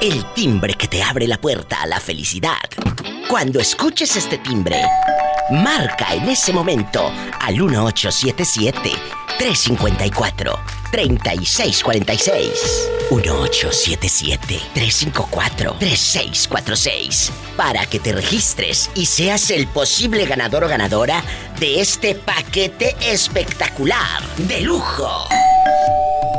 el timbre que te abre la puerta a la felicidad. Cuando escuches este timbre, marca en ese momento al 1877 354 3646 1877 354 3646 para que te registres y seas el posible ganador o ganadora de este paquete espectacular de lujo.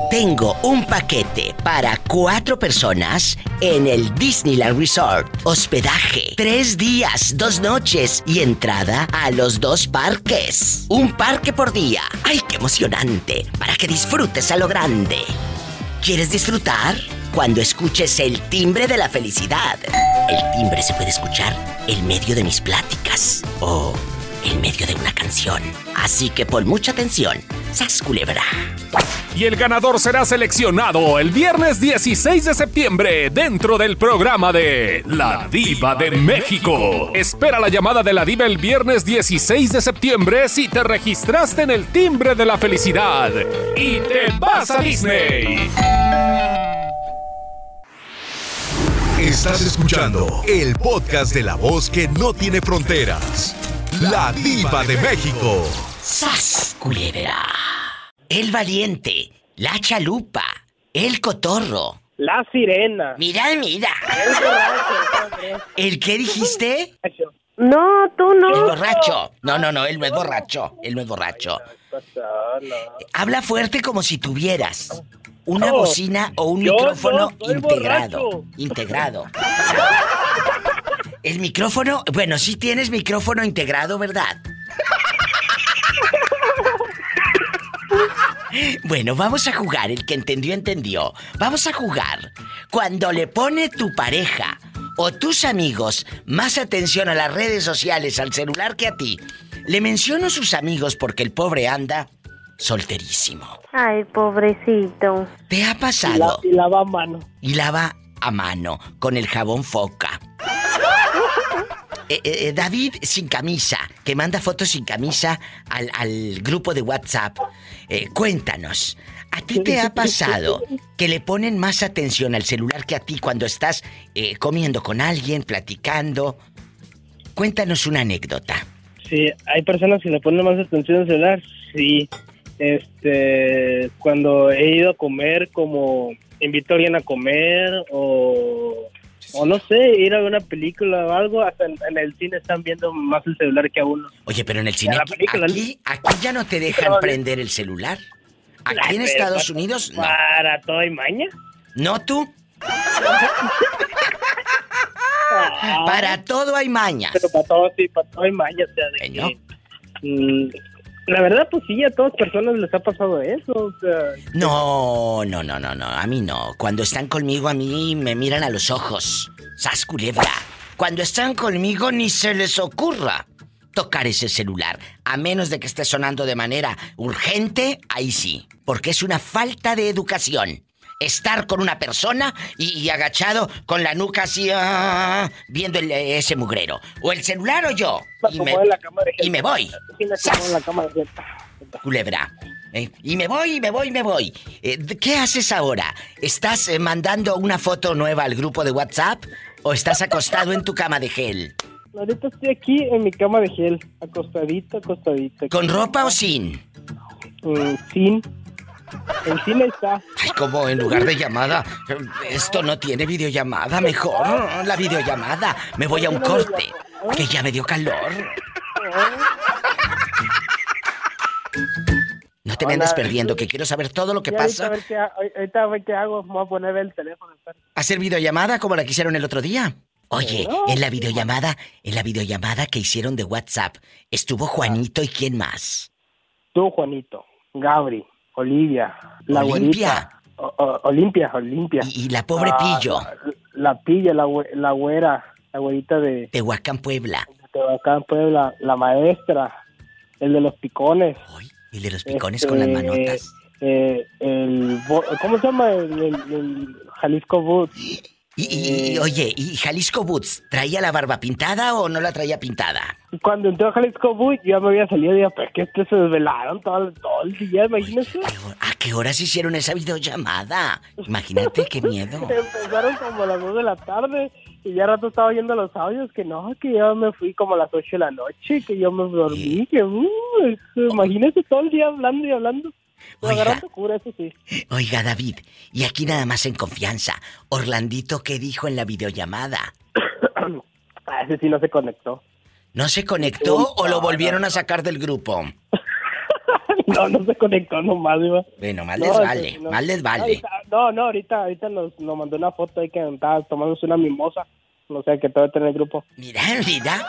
Tengo un paquete para cuatro personas en el Disneyland Resort. Hospedaje, tres días, dos noches y entrada a los dos parques. Un parque por día. ¡Ay, qué emocionante! Para que disfrutes a lo grande. ¿Quieres disfrutar? Cuando escuches el timbre de la felicidad. El timbre se puede escuchar en medio de mis pláticas o en medio de una canción. Así que pon mucha atención. ¡Sas culebra! Y el ganador será seleccionado el viernes 16 de septiembre dentro del programa de La Diva de México. Espera la llamada de la Diva el viernes 16 de septiembre si te registraste en el timbre de la felicidad y te vas a Disney. Estás escuchando el podcast de la voz que no tiene fronteras. La Diva de México. ¡Sas culebra! El valiente, la chalupa, el cotorro. La sirena. Mira, mira. ¿El qué dijiste? No, tú no. El borracho. No, no, no, él no es borracho. Él no es borracho. Habla fuerte como si tuvieras una bocina o un micrófono integrado. Integrado. El micrófono, bueno, sí tienes micrófono integrado, ¿verdad? Bueno, vamos a jugar. El que entendió, entendió. Vamos a jugar. Cuando le pone tu pareja o tus amigos más atención a las redes sociales, al celular que a ti, le menciono sus amigos porque el pobre anda solterísimo. Ay, pobrecito. ¿Te ha Y, la, pasado? y lava a mano. Y lava a mano con el jabón foca. Eh, eh, David sin camisa, que manda fotos sin camisa al, al grupo de WhatsApp. Eh, cuéntanos, ¿a ti te ha pasado que le ponen más atención al celular que a ti cuando estás eh, comiendo con alguien, platicando? Cuéntanos una anécdota. Sí, hay personas que le ponen más atención al celular. Sí. Este, cuando he ido a comer, como invito a alguien a comer o, o no sé, ir a una película o algo, hasta en, en el cine están viendo más el celular que a uno. Oye, pero en el cine aquí, aquí, aquí ya no te dejan No, prender el celular. Aquí en Estados para- Unidos, no. Para todo y maña. ¿No tú? Para todo hay mañas. Pero para todo, sí, para todo y maña. O sea, de que, mm, la verdad, pues sí, a todas personas les ha pasado eso. O sea, No, no, no, no, no, a mí no. Cuando están conmigo a mí me miran a los ojos. Sas culebra. Cuando están conmigo ni se les ocurra tocar ese celular. A menos de que esté sonando de manera urgente, ahí sí. Porque es una falta de educación. Estar con una persona y, y agachado con la nuca así, ah, viendo el- ese mugrero. O el celular o yo. Y me, y me voy. Culebra. Eh, y me voy, y me voy, y me voy. Eh, ¿Qué haces ahora? ¿Estás eh, mandando una foto nueva al grupo de WhatsApp? ¿O estás acostado en tu cama de gel? Ahorita estoy aquí en mi cama de gel, acostadito, acostadito. ¿Con ropa o sin? Sin. El cine está. Ay, como en lugar de llamada. Esto no tiene videollamada, mejor la videollamada. Me voy a un corte, que ya me dio calor. No te me andes perdiendo, que quiero saber todo lo que pasa. ahorita a ver qué hago. Voy a poner el teléfono. ¿Hacer videollamada como la que hicieron el otro día? Oye, en la videollamada, en la videollamada que hicieron de WhatsApp, estuvo Juanito y quién más. Tú, Juanito, Gabri, Olivia, la Olimpia. O- o- Olimpia, Olimpia. Y, y la pobre Ah, Pillo, La, la pilla, la, la güera, la güerita de Tehuacán, Puebla. Tehuacán, Puebla, la maestra, el de los picones. Y de los picones con las Este, manotas. eh, el, ¿Cómo se llama? El, el- el Jalisco Boots. Y, y- y, oye, ¿y Jalisco Boots traía la barba pintada o no la traía pintada? Cuando entró a Jalisco Boy, ya me había salido y ya, pues que este se desvelaron todo, todo el día, imagínese. ¿Qué hor- ¿A qué horas hicieron esa videollamada? Imagínate qué miedo. Empezaron como a las 2 de la tarde y ya rato estaba oyendo los audios que no, que yo me fui como a las 8 de la noche, que yo me dormí, que uh, imagínese todo el día hablando y hablando. Oiga. cura, eso sí. Oiga, David, y aquí nada más en confianza. Orlandito, ¿qué dijo en la videollamada? Ah, ese sí no se conectó. ¿No se conectó o lo volvieron a sacar del grupo? No, no se conectó nomás, iba. Bueno, mal No, les ese vale, sí no. mal les vale. No, no, ahorita, ahorita nos, nos mandó una foto ahí que estaba tomándose una mimosa. No sé, que todavía está en el grupo. Mira, mira.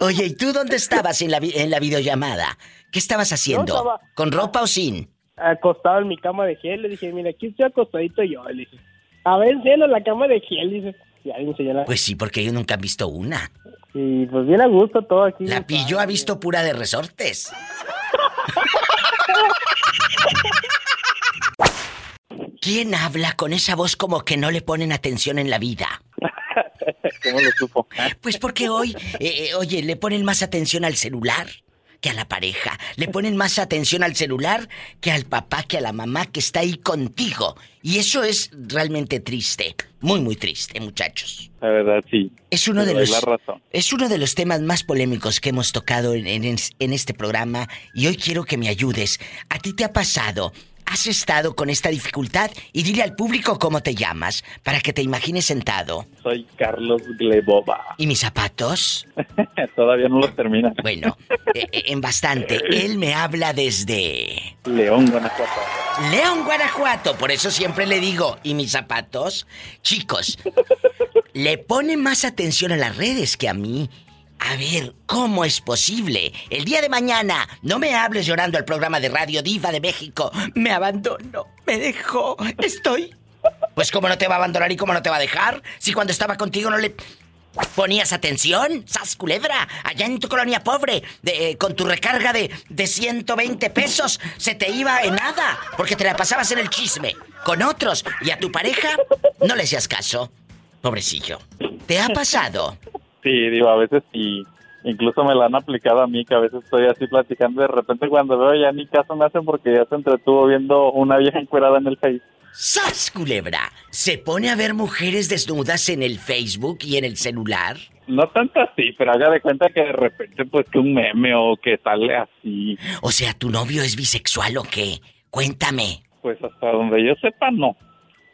Oye, ¿y tú dónde estabas en la, en la videollamada? ¿Qué estabas haciendo? Estaba- ¿Con ropa o sin? Acostado en mi cama de gel, le dije, mira, aquí estoy acostadito yo. Le dije, a ver, enséñalo la cama de gel, dice. Pues sí, porque ellos nunca han visto una. Y pues bien a gusto todo aquí. La pillo ha visto pura de resortes. ¿Quién habla con esa voz como que no le ponen atención en la vida? ¿Cómo lo supo? Pues porque hoy, eh, eh, oye, le ponen más atención al celular que a la pareja. Le ponen más atención al celular que al papá, que a la mamá que está ahí contigo. Y eso es realmente triste. Muy, muy triste, muchachos. La verdad, sí. Es uno de los la razón. es uno de los temas más polémicos que hemos tocado en, en- en este programa y hoy quiero que me ayudes. ¿A ti te ha pasado? ¿Has estado con esta dificultad? Y dile al público cómo te llamas para que te imagines sentado. Soy Carlos Glebova. ¿Y mis zapatos? Todavía no los termina. Bueno, eh, eh, en bastante. Él me habla desde León, Guanajuato. León, Guanajuato. Por eso siempre le digo, ¿y mis zapatos? Chicos, le pone más atención a las redes que a mí. A ver, ¿cómo es posible? El día de mañana, no me hables llorando al programa de Radio Diva de México. Me abandonó, me dejó, estoy... Pues cómo no te va a abandonar y cómo no te va a dejar, si cuando estaba contigo no le ponías atención, sas culebra, allá en tu colonia pobre, eh, con tu recarga de, de 120 pesos, se te iba en nada, porque te la pasabas en el chisme con otros y a tu pareja no le hacías caso. Pobrecillo. ¿Te ha pasado? Sí, digo, a veces sí. Incluso me la han aplicado a mí, que a veces estoy así platicando de repente cuando veo ya ni caso me hacen porque ya se entretuvo viendo una vieja encuerada en el Face. ¡Sas, culebra! ¿Se pone a ver mujeres desnudas en el Facebook y en el celular? No tanto así, pero haga de cuenta que de repente pues que un meme o que sale así. O sea, ¿tu novio es bisexual o qué? Cuéntame. Pues hasta donde yo sepa, no.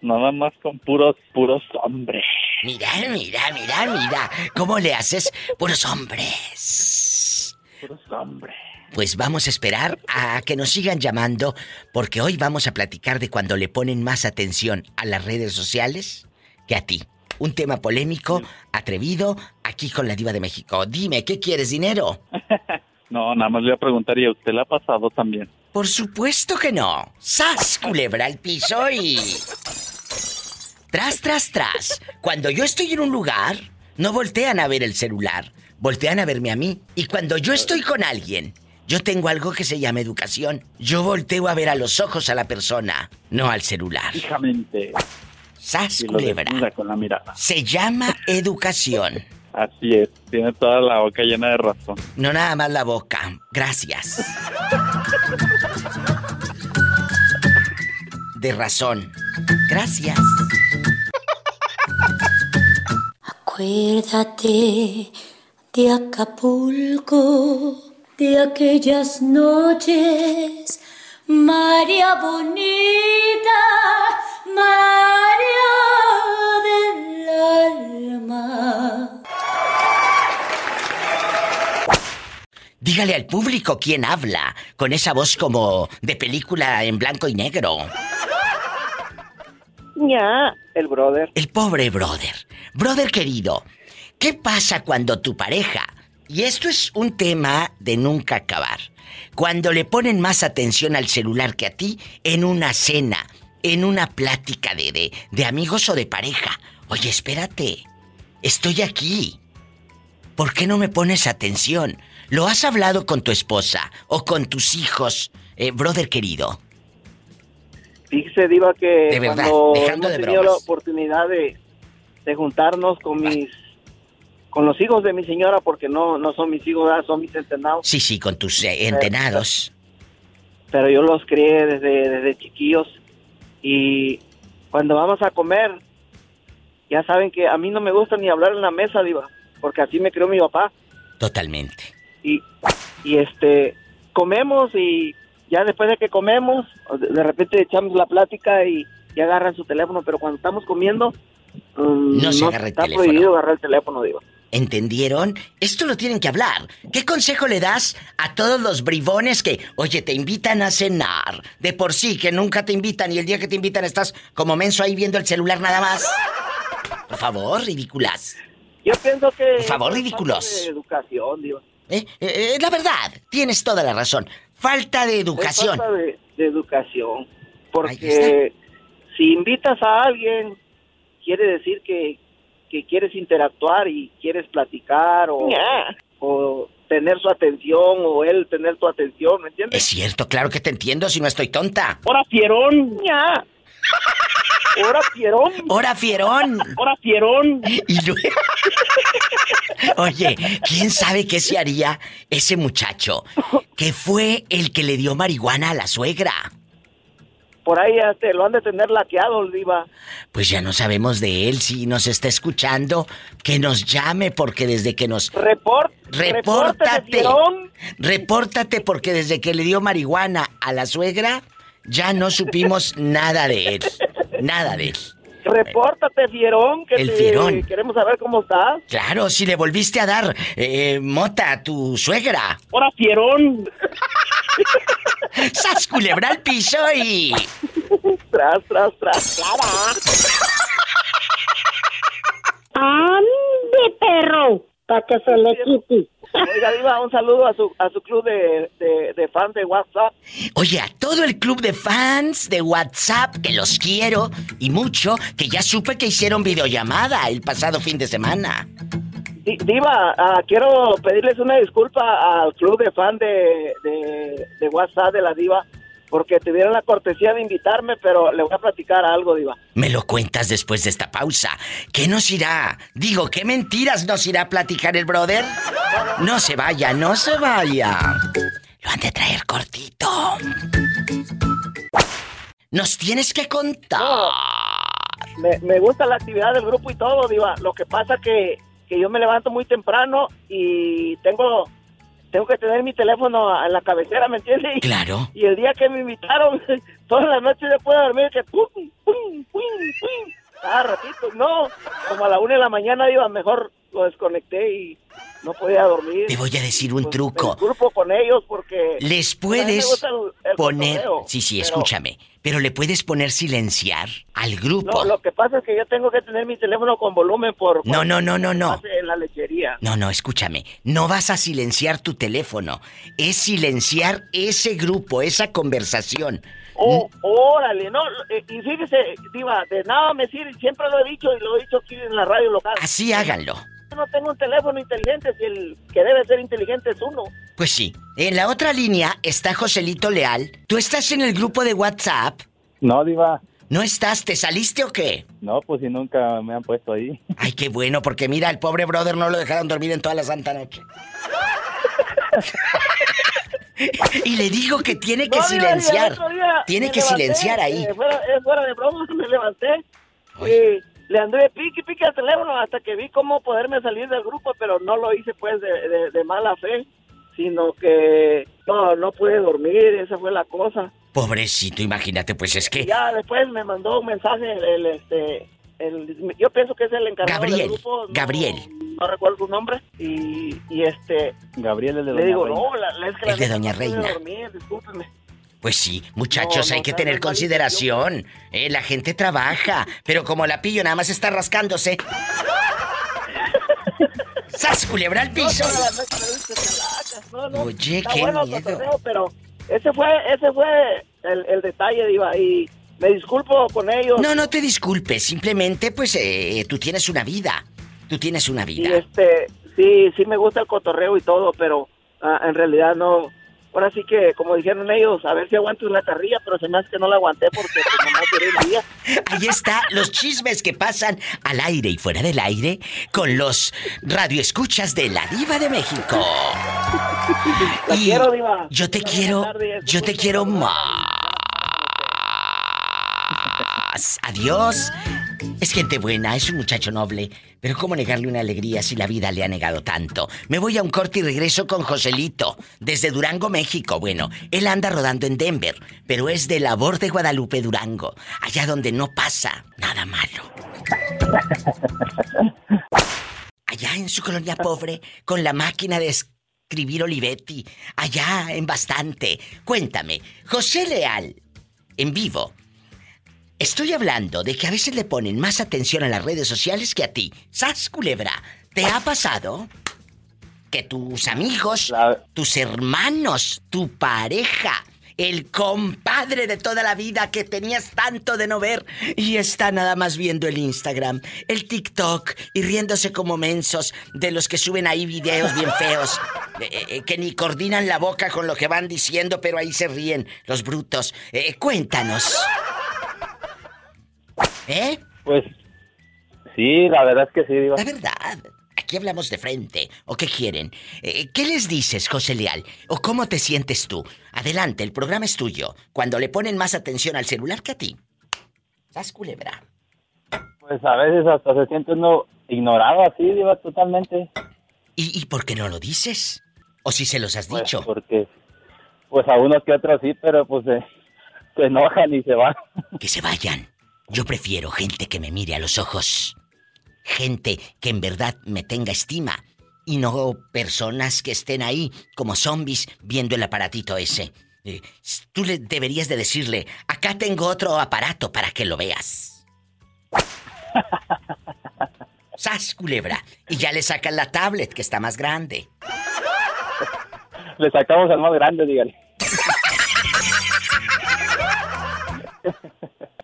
Nada más con puros, puros hombres. Mira, mira, mira, mira. ¿Cómo le haces? Puros hombres. Puros hombres. Pues vamos a esperar a que nos sigan llamando porque hoy vamos a platicar de cuando le ponen más atención a las redes sociales que a ti. Un tema polémico, atrevido, aquí con la diva de México. Dime, ¿qué quieres, dinero? No, nada más le voy a preguntar, ¿y a usted le ha pasado también? Por supuesto que no. ¡Sas, culebra al piso y... Tras, tras, tras. Cuando yo estoy en un lugar, no voltean a ver el celular, voltean a verme a mí. Y cuando yo estoy con alguien, yo tengo algo que se llama educación. Yo volteo a ver a los ojos a la persona, no al celular. Fijamente. ¡Sas, culebra! con la mirada. Se llama educación. Así es, tiene toda la boca llena de razón. No nada más la boca. Gracias. De razón. Gracias. Acuérdate de Acapulco, de aquellas noches, María bonita, María del alma. Dígale al público quién habla, con esa voz como de película en blanco y negro. Ya, el brother. El pobre brother. Brother querido, ¿qué pasa cuando tu pareja, y esto es un tema de nunca acabar, cuando le ponen más atención al celular que a ti en una cena, en una plática de, de, de amigos o de pareja? Oye, espérate, estoy aquí. ¿Por qué no me pones atención? ¿Lo has hablado con tu esposa o con tus hijos, eh, brother querido? Fíjese, Diva, que De verdad, cuando hemos de tenido la oportunidad de, de juntarnos con mis con los hijos de mi señora, porque no, no son mis hijos, son mis entrenados, Sí, sí, con tus eh, entenados. pero yo los crié desde, desde chiquillos. Y cuando vamos a comer, ya saben que a mí no me gusta ni hablar en la mesa, Diva, porque así me crió mi papá. Totalmente. y, y este comemos y ya después de que comemos de repente echamos la plática y, y agarran su teléfono pero cuando estamos comiendo No se agarra el está teléfono. prohibido agarrar el teléfono digo ¿Entendieron? Esto lo tienen que hablar. ¿Qué consejo le das a todos los bribones que, oye, te invitan a cenar? De por sí, que nunca te invitan y el día que te invitan estás como menso ahí viendo el celular nada más. Por favor, ridículas. yo pienso que Por favor, ridículos. falta de educación digo ¿Eh? Eh, eh, la verdad, tienes toda la razón. Falta de Es educación. falta de, de educación porque si invitas a alguien quiere decir que, que quieres interactuar y quieres platicar o, o tener su atención o él tener tu atención ¿me entiendes? Es cierto, claro que te entiendo si no estoy tonta. ¡Hora fierón! ¡Ya! ¡Hora fierón! ¡Hora, fierón! ¡Hora fierón! Y luego... Oye, ¿quién sabe qué se haría ese muchacho que fue el que le dio marihuana a la suegra? Por ahí este, lo han de tener laqueado, Diva. Pues ya no sabemos de él, si nos está escuchando, que nos llame porque desde que nos... Report, Repórtate. Repórtate porque desde que le dio marihuana a la suegra, ya no supimos nada de él. Nada de él. Repórtate, fierón, que El te- fierón. queremos saber cómo estás. Claro, si le volviste a dar eh, mota a tu suegra. ¡Hora fierón! ¡Sas culebra al piso y... Tras, tras, tras. Clara. ¡Ande, perro! Para que se le quite. Oiga, Diva, un saludo a su, a su club de, de, de fans de WhatsApp. Oye, a todo el club de fans de WhatsApp, que los quiero y mucho, que ya supe que hicieron videollamada el pasado fin de semana. Di- Diva, ah, quiero pedirles una disculpa al club de fan de, de, de WhatsApp de la Diva, porque tuvieron la cortesía de invitarme, pero le voy a platicar algo, Diva. Me lo cuentas después de esta pausa. ¿Qué nos irá? Digo, ¿qué mentiras nos irá a platicar el brother? No se vaya, no se vaya. Lo han de traer cortito. Nos tienes que contar. Me, me gusta la actividad del grupo y todo, Diva. Lo que pasa que, que yo me levanto muy temprano y tengo tengo que tener mi teléfono en la cabecera, ¿me entiendes? Y- Claro. Y el día que me invitaron, todas las noches después de dormir, que pum, pum, pum, pum. Cada ratito, no. Como a la una de la mañana, Diva, mejor lo desconecté y no podía dormir. Te voy a decir un Pues, truco. Me con ellos porque... Les puedes gusta el- el poner... cotorreo, Sí, sí, pero- escúchame. Pero le puedes poner silenciar al grupo. No, lo que pasa es que yo tengo que tener mi teléfono con volumen por... No, no, no, no, no. En la lechería. No, no, escúchame. No vas a silenciar tu teléfono. Es silenciar ese grupo, esa conversación. Oh, órale, no, eh, y fíjese, Diva, de nada me sirve, siempre lo he dicho y lo he dicho aquí en la radio local. Así háganlo. No tengo un teléfono inteligente, si el que debe ser inteligente es uno. Pues sí. En la otra línea está Joselito Leal. ¿Tú estás en el grupo de WhatsApp? No, Diva. ¿No estás? ¿Te saliste o qué? No, pues si nunca me han puesto ahí. Ay, qué bueno, porque mira, el pobre brother no lo dejaron dormir en toda la santa noche. y le digo que tiene que No, silenciar. día Tiene que levanté, silenciar ahí. eh, fuera, eh, fuera de broma, me levanté y le anduve pique y pique al teléfono hasta que vi cómo poderme salir del grupo, pero no lo hice pues de, de- de mala fe, sino que no, no pude dormir, esa fue la cosa. Pobrecito, imagínate, pues es que Ya después me mandó un mensaje el, el, este el- yo pienso que es el encargado Gabriel, del grupo. no- Gabriel. No, recuerdo su nombre y, y este Gabriel es de le Doña digo, Reina. no, la, la- es que la El de neta Doña no pude Reina. dormir, discúlpeme. Pues sí, muchachos, No, hay no, que tener consideración. Eh, la gente trabaja, pero como la pillo nada más está rascándose. ¡Sas, culebra al piso! Oye, qué bueno miedo. cotorreo, pero ese fue, ese fue el, el detalle, Diva, y me disculpo con ellos. No, no te disculpes, simplemente pues eh, tú tienes una vida. Tú tienes una Y vida. este, sí, sí me gusta el cotorreo y todo, pero ah, en realidad no, ahora sí que, como dijeron ellos, a ver si aguanto una carrilla, pero se me hace que no la aguanté porque pues, nomás duré el día. Ahí está, los chismes que pasan al aire y fuera del aire con los radioescuchas de la Diva de México. La Y quiero, Diva. Yo te Buenas quiero, tardes. yo te quiero más. Adiós. Es gente buena, es un muchacho noble. Pero ¿cómo negarle una alegría si la vida le ha negado tanto? Me voy a un corte y regreso con Joselito, desde Durango, México. Bueno, él anda rodando en Denver, pero es de labor de Guadalupe, Durango, allá donde no pasa nada malo. Allá en su colonia pobre, con la máquina de escribir Olivetti, allá en bastante. Cuéntame, José Leal, en vivo. Estoy hablando de que a veces le ponen más atención a las redes sociales que a ti. ¡Sas, culebra! ¿Te ha pasado? Que tus amigos, La- tus hermanos, tu pareja, el compadre de toda la vida que tenías tanto de no ver y está nada más viendo el Instagram, el TikTok y riéndose como mensos de los que suben ahí videos bien feos, eh, eh, que ni coordinan la boca con lo que van diciendo, pero ahí se ríen, los brutos. Eh, cuéntanos. ¿Eh? Pues sí, la verdad es que sí, Diva. La verdad. Aquí hablamos de frente. ¿O qué quieren? Eh, ¿Qué les dices, José Leal? ¿O cómo te sientes tú? Adelante, el programa es tuyo. Cuando le ponen más atención al celular que a ti. ¿Sas culebra? Pues a veces hasta se siente uno ignorado así, Diva, totalmente. ¿Y, y por qué no lo dices? ¿O si se los has Pues, dicho? porque, pues a unos que otros sí, pero pues se, se enojan y se van. Que se vayan. Yo prefiero gente que me mire a los ojos. Gente que en verdad me tenga estima. Y no personas que estén ahí como zombies viendo el aparatito ese. Eh, tú le deberías de decirle, acá tengo otro aparato para que lo veas. ¡Sas, culebra! Y ya le sacan la tablet, que está más grande. Le sacamos al más grande, dígale.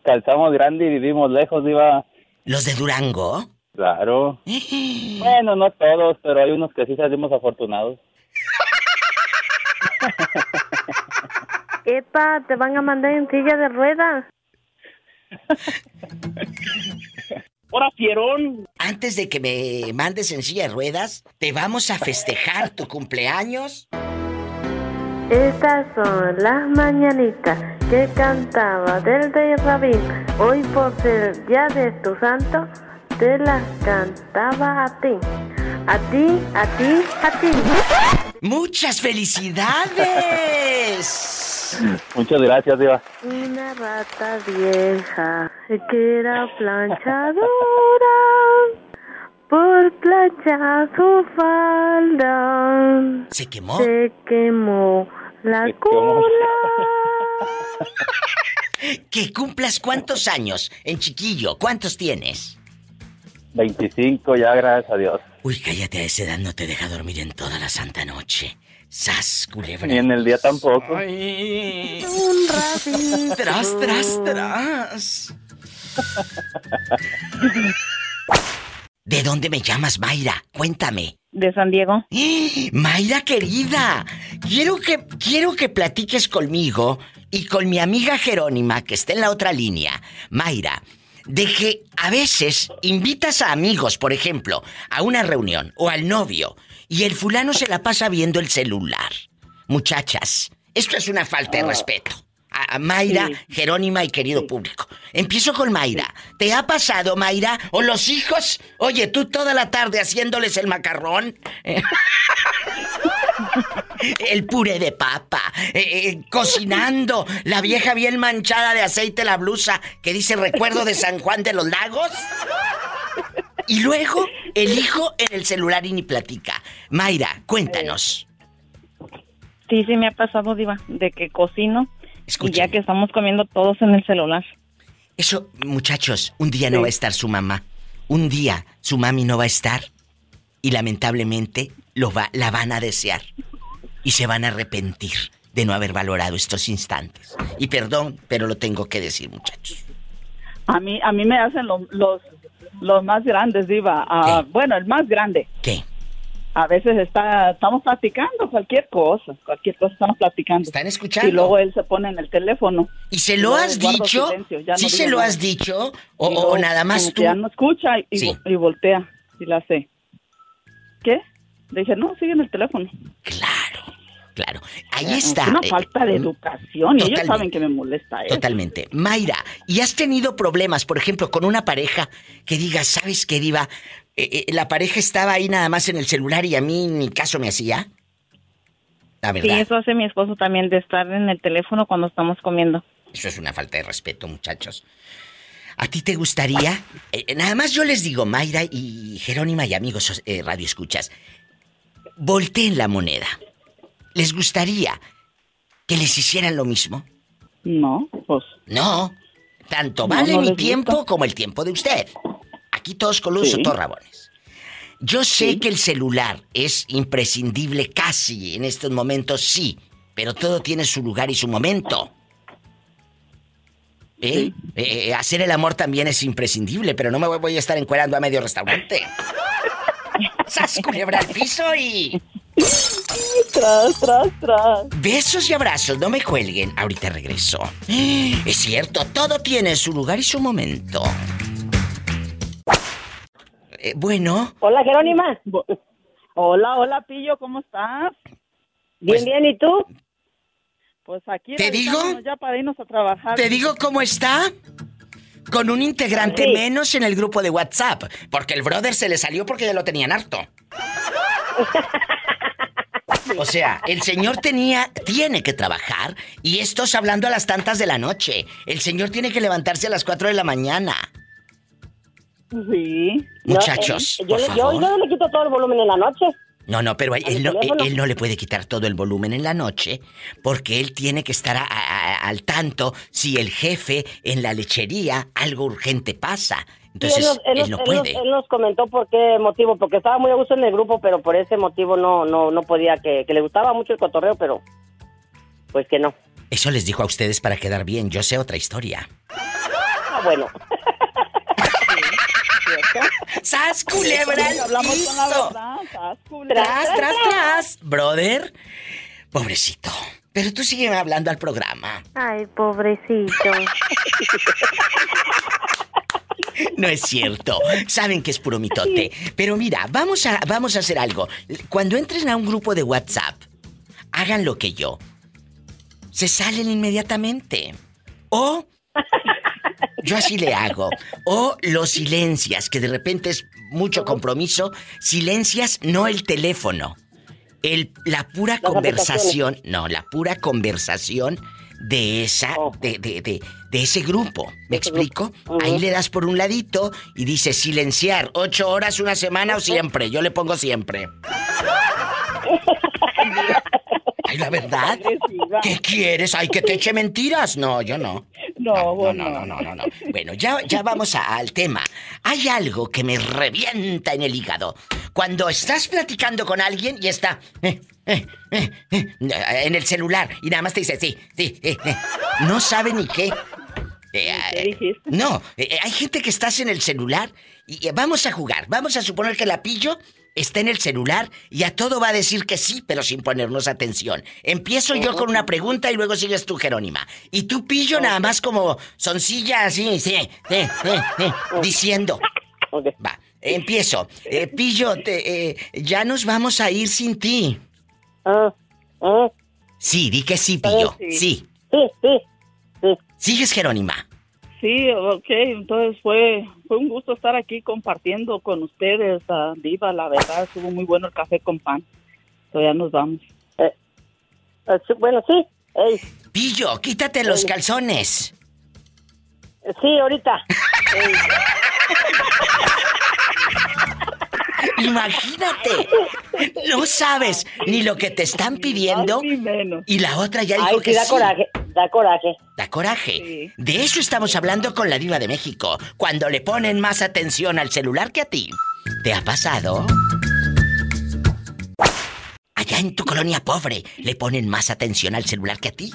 Calzamos grande y vivimos lejos, Diva. ¿Los de Durango? Claro. Bueno, no todos, pero hay unos que sí salimos afortunados. Epa, te van a mandar en silla de ruedas. ¡Hora, fierón! Antes de que me mandes en silla de ruedas, te vamos a festejar tu cumpleaños. Estas son las mañanitas que cantaba del rey Rabín. Hoy por ser día de tu santo, te las cantaba a ti. A ti, a ti, a ti. ¡Muchas felicidades! Muchas gracias, Diva. Una rata vieja que era planchadora por planchar su falda. ¿Se quemó? Se quemó la Se quemó. Que cumplas cuántos años en chiquillo. ¿Cuántos tienes? 25 ya, gracias a Dios. Uy, cállate, a esa edad no te deja dormir en toda la santa noche. ¡Sas, culebra! Ni en el día tampoco. Ay. Un ratito. Tras, tras, tras. ¿De dónde me llamas, Mayra? Cuéntame. De San Diego. Mayra querida, quiero que quiero que platiques conmigo y con mi amiga Jerónima que está en la otra línea. Mayra, de que a veces invitas a amigos, por ejemplo, a una reunión o al novio y el fulano se la pasa viendo el celular. Muchachas, esto es una falta de respeto. A, Mayra, Sí. Jerónima y querido público. Empiezo con Mayra. ¿Te ha pasado, Mayra? ¿O los hijos? Oye, tú toda la tarde haciéndoles el macarrón. el puré de papa. eh, eh, cocinando. La vieja bien manchada de aceite la blusa que dice recuerdo de San Juan de los Lagos. Y luego el hijo en el celular y ni platica. Mayra, cuéntanos. Sí, sí me ha pasado, Diva, de que cocino y ya que estamos comiendo todos en el celular. Eso, muchachos, un día no va a estar su mamá. Un día su mami no va a estar. Y lamentablemente lo va, la van a desear. Y se van a arrepentir de no haber valorado estos instantes. Y perdón, pero lo tengo que decir, muchachos. A mí, a mí me hacen lo- los, los más grandes, Diva. Ah, bueno, el más grande. ¿Qué? A veces está, estamos platicando cualquier cosa, cualquier cosa estamos platicando. ¿Están escuchando? Y luego él se pone en el teléfono. ¿Y se lo has dicho? silencio, no ¿Sí se lo nada. has dicho? ¿O, nada más tú? Ya no escucha y, Sí. y voltea y la hace. ¿Qué? Le dije, no, sigue en el teléfono. Claro, claro. Ahí Es está. una eh, falta de educación y ellos saben que me molesta eso. Totalmente. Mayra, ¿y has tenido problemas, por ejemplo, con una pareja que diga, ¿sabes qué, Diva? Eh, eh, la pareja estaba ahí nada más en el celular y a mí ni caso me hacía. La Sí, verdad, eso hace mi esposo también, de estar en el teléfono cuando estamos comiendo. eso es una falta de respeto, muchachos. ¿A ti te gustaría? Eh, nada más yo les digo, Mayra y Jerónima y amigos eh, Radio Escuchas, volteen la moneda. ¿Les gustaría que les hicieran lo mismo? No, pues No. Tanto No, vale no mi tiempo gusta. como el tiempo de usted. Aquí todos Sí. todos rabones. Yo sé Sí. que el celular es imprescindible casi en estos momentos, sí. Pero todo tiene su lugar y su momento. ¿Eh? Eh, eh, hacer el amor también es imprescindible, pero no me voy, voy a estar encuerando a medio restaurante. ¡Sas, culebra al piso y... tras, tras, tras. Besos y abrazos, no me cuelguen. Ahorita regreso. Es cierto, todo tiene su lugar y su momento. Eh, bueno, Hola, Jerónima. Hola, hola, Pillo, ¿cómo estás? Bien, bien, ¿y tú? Pues aquí ¿Te digo? ya para irnos a trabajar. ¿te digo cómo está? Con un integrante Sí. menos en el grupo de WhatsApp. Porque el brother se le salió porque ya lo tenían harto. O sea, el señor tenía, tiene que trabajar y estos hablando a las tantas de la noche. El señor tiene que levantarse a las 4 de la mañana. Sí. Muchachos, Yo, por le- favor. yo, yo le quito todo el volumen en la noche. No, no, pero ¿A él no, teléfono? él no le puede quitar todo el volumen en la noche porque él tiene que estar a- a- a- al tanto si el jefe en la lechería algo urgente pasa. Entonces, Sí, él, nos, él él no él puede. nos- él nos comentó por qué motivo, porque estaba muy a gusto en el grupo, pero por ese motivo no no no podía, que, que le gustaba mucho el cotorreo, pero pues que no. Eso les dijo a ustedes para quedar bien. Yo sé otra historia. Ah, bueno. ¡Sas, culebra Hablamos con la verdad. sas, culebra. ¡Tras, tras, tras! Brother, pobrecito. Pero tú sigue hablando al programa. Ay, pobrecito. No es cierto. Saben que es puro mitote. Pero mira, vamos a, vamos a hacer algo. Cuando entren a un grupo de WhatsApp, hagan lo que yo. Se salen inmediatamente. O yo así le hago. O lo silencias, que de repente es mucho compromiso. Silencias no el teléfono. El, la pura Las conversación. No, la pura conversación de esa. Oh. De, de, de, de ese grupo. ¿Me explico? Ahí le das por un ladito y dice silenciar. ¿Ocho horas, una semana o siempre? Yo le pongo siempre. Ay, la verdad. ¿Qué quieres? Ay, que te eche mentiras. No, yo no. No, no, no, no, no, no, no. Bueno, ya, ya vamos a- al tema. Hay algo que me revienta en el hígado. Cuando estás platicando con alguien y está eh, eh, eh, eh, en el celular y nada más te dice sí, sí, no sabe ni qué. No, hay gente que estás en el celular y vamos a jugar. Vamos a suponer que la pillo está en el celular y a todo va a decir que sí, pero sin ponernos atención. Empiezo yo con una pregunta y luego sigues tú, Jerónima. Y tú pillo nada más como soncilla así, sí, sí, diciendo. Va, empiezo. Eh, pillo, te, eh, ya nos vamos a ir sin ti. Ah, ah, Sí, di que sí, pillo. sí. Sí. sí, sí, sí. Sigues, Jerónima. Sí, ok, entonces fue, fue un gusto estar aquí compartiendo con ustedes, ah, Diva, la verdad, estuvo muy bueno el café con pan. Entonces ya nos vamos. Eh, eh, bueno, sí. Ey, Pillo, quítate los calzones. eh, sí, ahorita. Imagínate. No sabes ni lo que te están pidiendo. Ay, menos. Y la otra ya dijo Ay, que sí, da sí. coraje, da coraje. Da coraje. Sí. De eso estamos hablando con la diva de México. Cuando le ponen más atención al celular que a ti. ¿Te ha pasado? Allá en tu colonia pobre le ponen más atención al celular que a ti.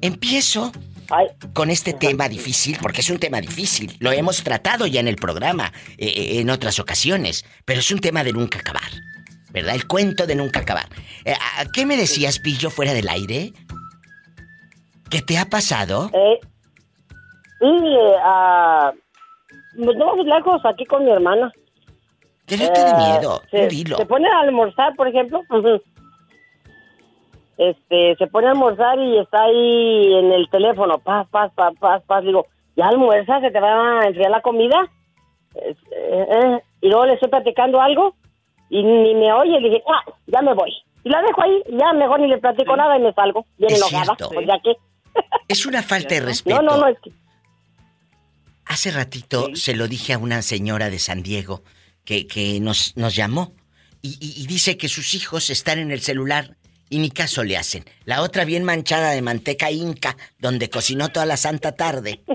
Empiezo Ay, con este tema difícil, porque es un tema difícil. Lo hemos tratado ya en el programa, eh, eh, en otras ocasiones, pero es un tema de nunca acabar. ¿verdad? El cuento de nunca acabar. Eh, ¿a- ¿Qué me decías, Pillo, fuera del aire? ¿Qué te ha pasado? Eh, ah, pues no vamos lejos, aquí con mi hermana. Déjate de Eh, miedo, se, dilo. se pone a almorzar, por ejemplo. Este, se pone a almorzar y está ahí en el teléfono, paz, paz, paz, paz, paz. Digo, ¿ya almuerza? ¿Se te va a enfriar la comida? Eh, eh. Y luego le estoy platicando algo y ni me oye. Le dije, ah, ya me voy. Y la dejo ahí, ya mejor ni le platico nada y me salgo. Bien Es enojada. cierto. Pues ya que. Es una falta de respeto. No, no, no, es que. Hace ratito se lo dije a una señora de San Diego que, que nos, nos llamó y, y- y dice que sus hijos están en el celular y ni caso le hacen. La otra bien manchada de manteca inca, donde cocinó toda la santa tarde.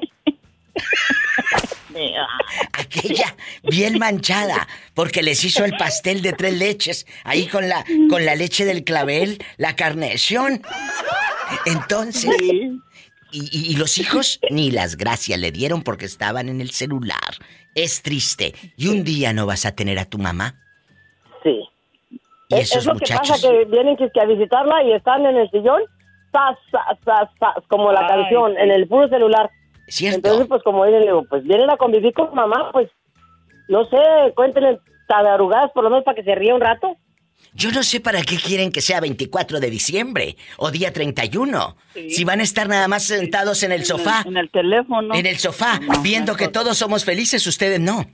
Aquella bien manchada, porque les hizo el pastel de tres leches, ahí con la, con la leche del clavel, la carnación. Entonces, y, y- y los hijos ni las gracias le dieron porque estaban en el celular. Es triste. ¿Y un día no vas a tener a tu mamá? Sí. Y Es- esos es lo que muchachos. pasa que vienen que, que a visitarla y están en el sillón, zas, zas, zas, zas, como la Ay, canción, sí. en el puro celular. ¿Cierto? Entonces, pues como dicen, le digo, pues vienen a convivir con mamá, pues, no sé, cuéntenle tadarugadas por lo menos para que se ría un rato. Yo no sé para qué quieren que sea 24 de diciembre o día 31. Si van a estar nada más sentados en el sofá. En el teléfono. En el sofá, viendo que todos somos felices, ustedes no.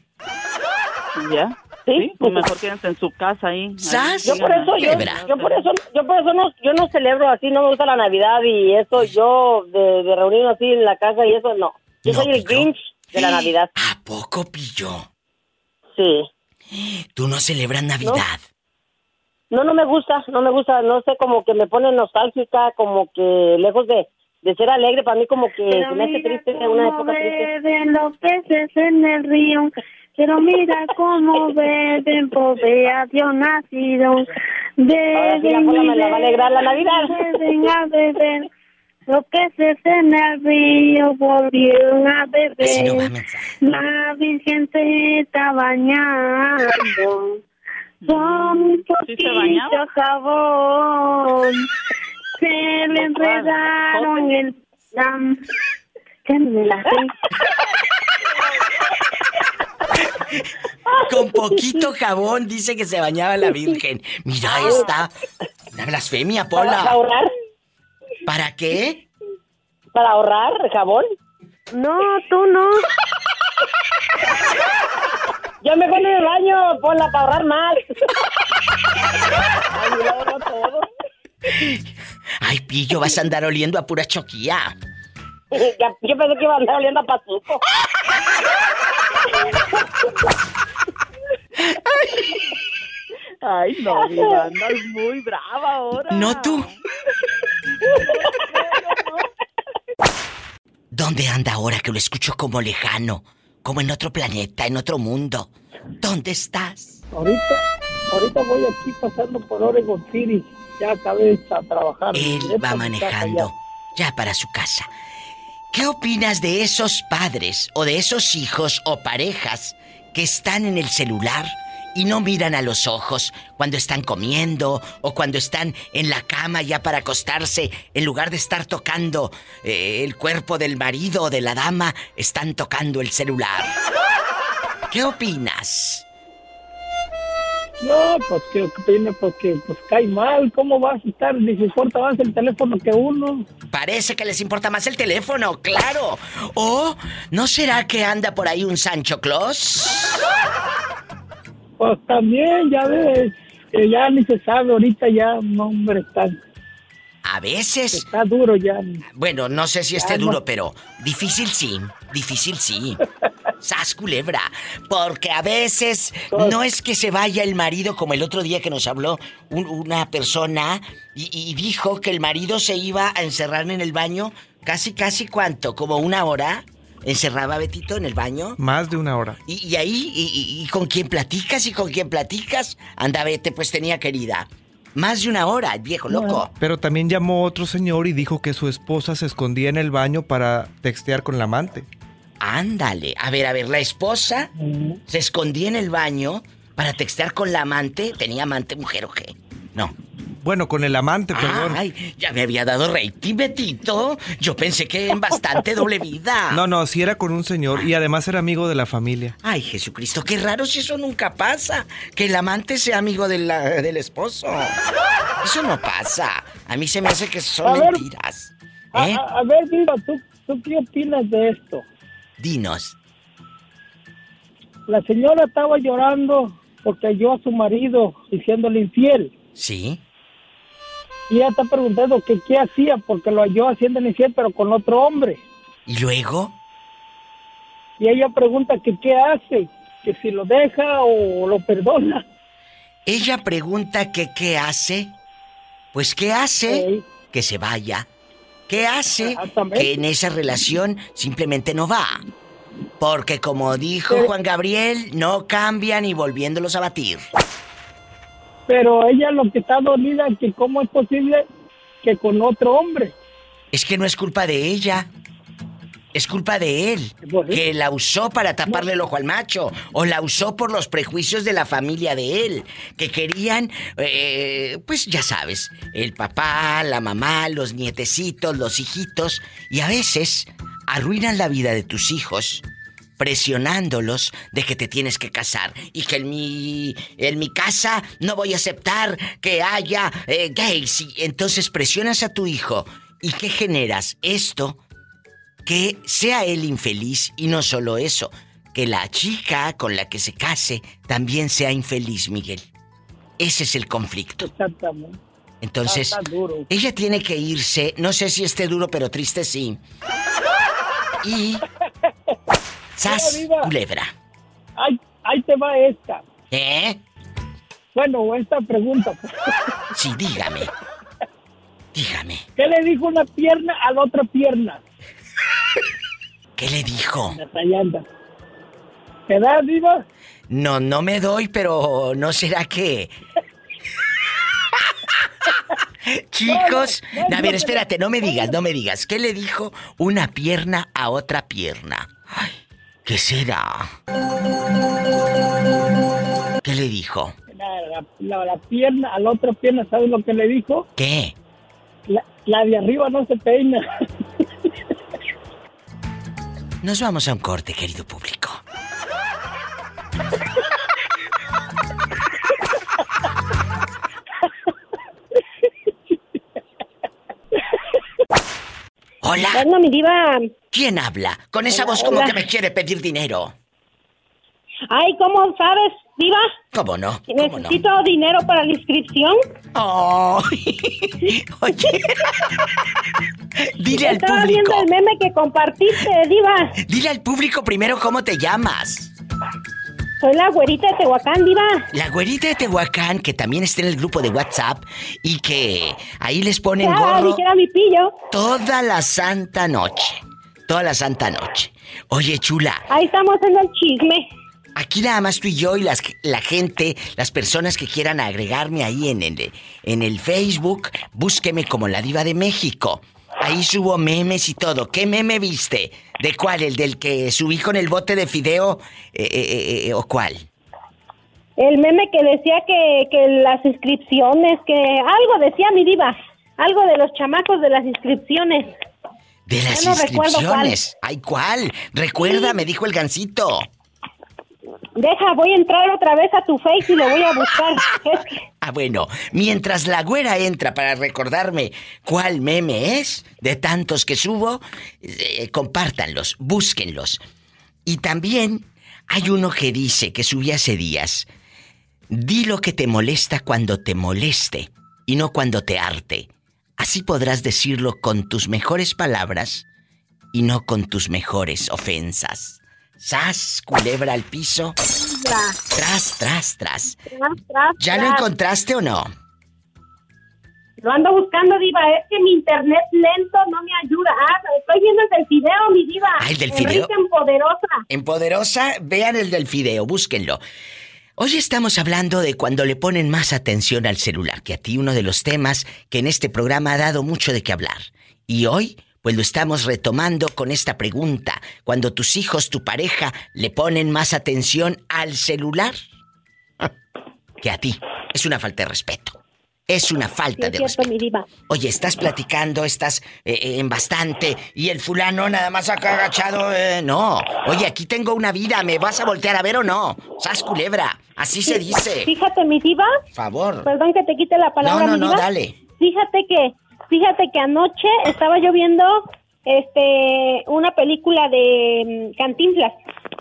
¿Ya? Sí, pues mejor quédense en su casa ahí. ahí. Yo por eso, yo, yo por eso, yo por eso no, yo no celebro así, no me gusta la Navidad y eso, yo de, de reunirme así en la casa y eso no. Yo No, soy el Pillo. Grinch de la Navidad. ¿A poco, Pillo? Sí. Tú no celebras Navidad. No, no me gusta, no me gusta, no sé, como que me pone nostálgica, como que lejos de, de ser alegre, para mí como que Pero se me hace triste, una época triste. beben los peces en el río. Pero mira cómo beben por ver Dios nacido. Ahora sí la Beben me la va a alegrar la Navidad. Beben a beber. Los peces en el río volvieron a no beber. La Virgen se está bañando. Con un ¿Sí se poquito bañaba? jabón. Se le enredaron el... am, ya me la. Con poquito jabón dice que se bañaba la Virgen. Mira esta. Una blasfemia, ¿Para Pola. ahorrar? ¿Para qué? ¿Para ahorrar jabón? No, tú no. Yo mejor en el baño, ponla para ahorrar más. Ay, Pillo, vas a andar oliendo a pura choquía. Ya- Yo pensé que iba a andar oliendo a patuco. Ay, no, Diva, andas muy brava ahora. No tú. ¿Dónde anda ahora que lo escucho como lejano? Como en otro planeta, en otro mundo. ¿Dónde estás? Ahorita, ahorita voy aquí pasando por Oregon City. Ya acabé de trabajar. Él va a mi manejando ya para su casa. ¿Qué opinas de esos padres o de esos hijos o parejas que están en el celular y no miran a los ojos cuando están comiendo o cuando están en la cama ya para acostarse, en lugar de estar tocando eh, el cuerpo del marido o de la dama, están tocando el celular? ¿Qué opinas? No, pues que opine, porque pues cae mal. ¿Cómo vas a estar? Les importa más el teléfono que uno. Parece que les importa más el teléfono, claro. ¿O no será que anda por ahí un Sancho Claus? Pues también, ya ves, que ya ni se sabe ahorita ya, no, hombre, está, A veces. está duro ya. Bueno, no sé si esté Ya, no. duro, pero difícil sí. Difícil sí. Sas culebra. Porque a veces no es que se vaya el marido, como el otro día que nos habló un- una persona y, y dijo que el marido se iba a encerrar en el baño casi, casi cuánto, como una hora. Encerraba a Betito en el baño. Más de una hora. Y, y ahí, y, y- y con quién platicas y con quién platicas. Anda, vete, pues tenía querida. Más de una hora, el viejo loco. Pero también llamó otro señor y dijo que su esposa se escondía en el baño para textear con la amante. Ándale. A ver, a ver, la esposa se escondía en el baño ¿Para textear con la amante? ¿Tenía amante mujer o qué? No. Bueno, con el amante, perdón. Ay, ya me había dado rating, Betito. Yo pensé que en bastante doble vida. No, no, sí era con un señor y además era amigo de la familia. Ay, Jesucristo, qué raro si eso nunca pasa. Que el amante sea amigo de la- del esposo. Eso no pasa. A mí se me hace que son A mentiras. A, ¿Eh? a- a ver, Diva, ¿tú, ¿tú qué opinas de esto? Dinos. La señora estaba llorando porque halló a su marido diciéndole infiel. ¿Sí? Y ella está preguntando que qué hacía porque lo halló haciéndole infiel, pero con otro hombre. ¿Y luego? Y ella pregunta que qué hace, que si lo deja o lo perdona. Ella pregunta que qué hace. Pues qué hace que se vaya. ¿Qué hace que en esa relación simplemente no va? Porque como dijo Juan Gabriel, no cambia ni volviéndolos a batir. Pero ella lo que está dolida es que cómo es posible que con otro hombre. Es que no es culpa de ella. Es culpa de él. Que la usó para taparle el ojo al macho. O la usó por los prejuicios de la familia de él. Que querían, eh, pues ya sabes, el papá, la mamá, los nietecitos, los hijitos. Y a veces arruinan la vida de tus hijos presionándolos de que te tienes que casar y que en mi en mi casa no voy a aceptar que haya eh, gays. Y entonces presionas a tu hijo. Y qué generas esto que sea él infeliz y no solo eso que la chica con la que se case también sea infeliz Miguel. Ese es el conflicto. Exactamente. entonces duro. ella tiene que irse. No sé si esté duro pero triste sí. Y ¡Sas! Mira. Culebra. Ahí, ahí te va esta. ¿Eh? Bueno, esta pregunta. Sí, dígame. Dígame. ¿Qué le dijo una pierna a la otra pierna? ¿Qué le dijo? Anda. ¿Te da, Diva? No, no me doy, pero ¿no será que... Chicos, No, no, no, a ver, espérate, no me digas, no me digas. ¿Qué le dijo una pierna a otra pierna? Ay, ¿Qué será? ¿Qué le dijo? La, la- la pierna a la otra pierna, ¿sabes lo que le dijo? ¿Qué? La, la de arriba no se peina. Nos vamos a un corte, querido público. Hola. Bueno, mi diva. ¿Quién habla? Con esa Hola, voz como hola. que me quiere pedir dinero. Ay, ¿cómo sabes, diva? ¿Cómo no? Necesito dinero para la inscripción. Oh. Oye. Dile al Estaba público. viendo el meme que compartiste, diva. Dile al público primero cómo te llamas. Soy la güerita de Tehuacán, diva. La güerita de Tehuacán, que también está en el grupo de WhatsApp y que ahí les ponen Ah, gorro mi pillo. toda la santa noche. Toda la santa noche. Oye, chula, Ahí estamos en el chisme. aquí nada más tú y yo y las, la gente, las personas que quieran agregarme ahí en el, en el Facebook, búsqueme como la diva de México. Ahí subo memes y todo. ¿Qué meme viste? ¿De cuál? ¿El del que subí con el bote de fideo eh, eh, eh, o cuál? El meme que decía que, que las inscripciones, que algo decía mi diva. Algo de los chamacos de las inscripciones. De las no inscripciones. Ay, ¿cuál? Recuerda, me dijo el gancito. Deja, voy a entrar otra vez a tu face y lo voy a buscar. Ah, bueno, mientras la güera entra para recordarme cuál meme es, de tantos que subo, eh, compártanlos, búsquenlos. Y también hay uno que dice que subí hace días. Di lo que te molesta cuando te moleste y no cuando te arte. Así podrás decirlo con tus mejores palabras y no con tus mejores ofensas. Sas, culebra al piso. Tras, tras, tras. Tras, tras, ¿Ya lo tras. encontraste o no? Lo ando buscando, diva. Es que mi internet lento no me ayuda. Ah, estoy viendo el del video, mi diva. Ah, el del fideo. En Poderosa. En Poderosa, vean el del fideo, búsquenlo. Hoy estamos hablando de cuando le ponen más atención al celular, que a ti uno de los temas que en este programa ha dado mucho de qué hablar. Y hoy, pues lo estamos retomando con esta pregunta. Cuando tus hijos, tu pareja, le ponen más atención al celular. que a ti. Es una falta de respeto. Es una falta Sí, de cierto, respeto. mi diva. Oye, estás platicando, estás eh, eh, en bastante y el fulano nada más acá agachado. eh, no. Oye, aquí tengo una vida, ¿me vas a voltear a ver o no? Sas culebra, así se dice. Fíjate, mi diva. Favor. Perdón que te quite la palabra, No, no, mi no, dale. Fíjate que, fíjate que anoche estaba yo viendo este una película de mm, Cantinflas,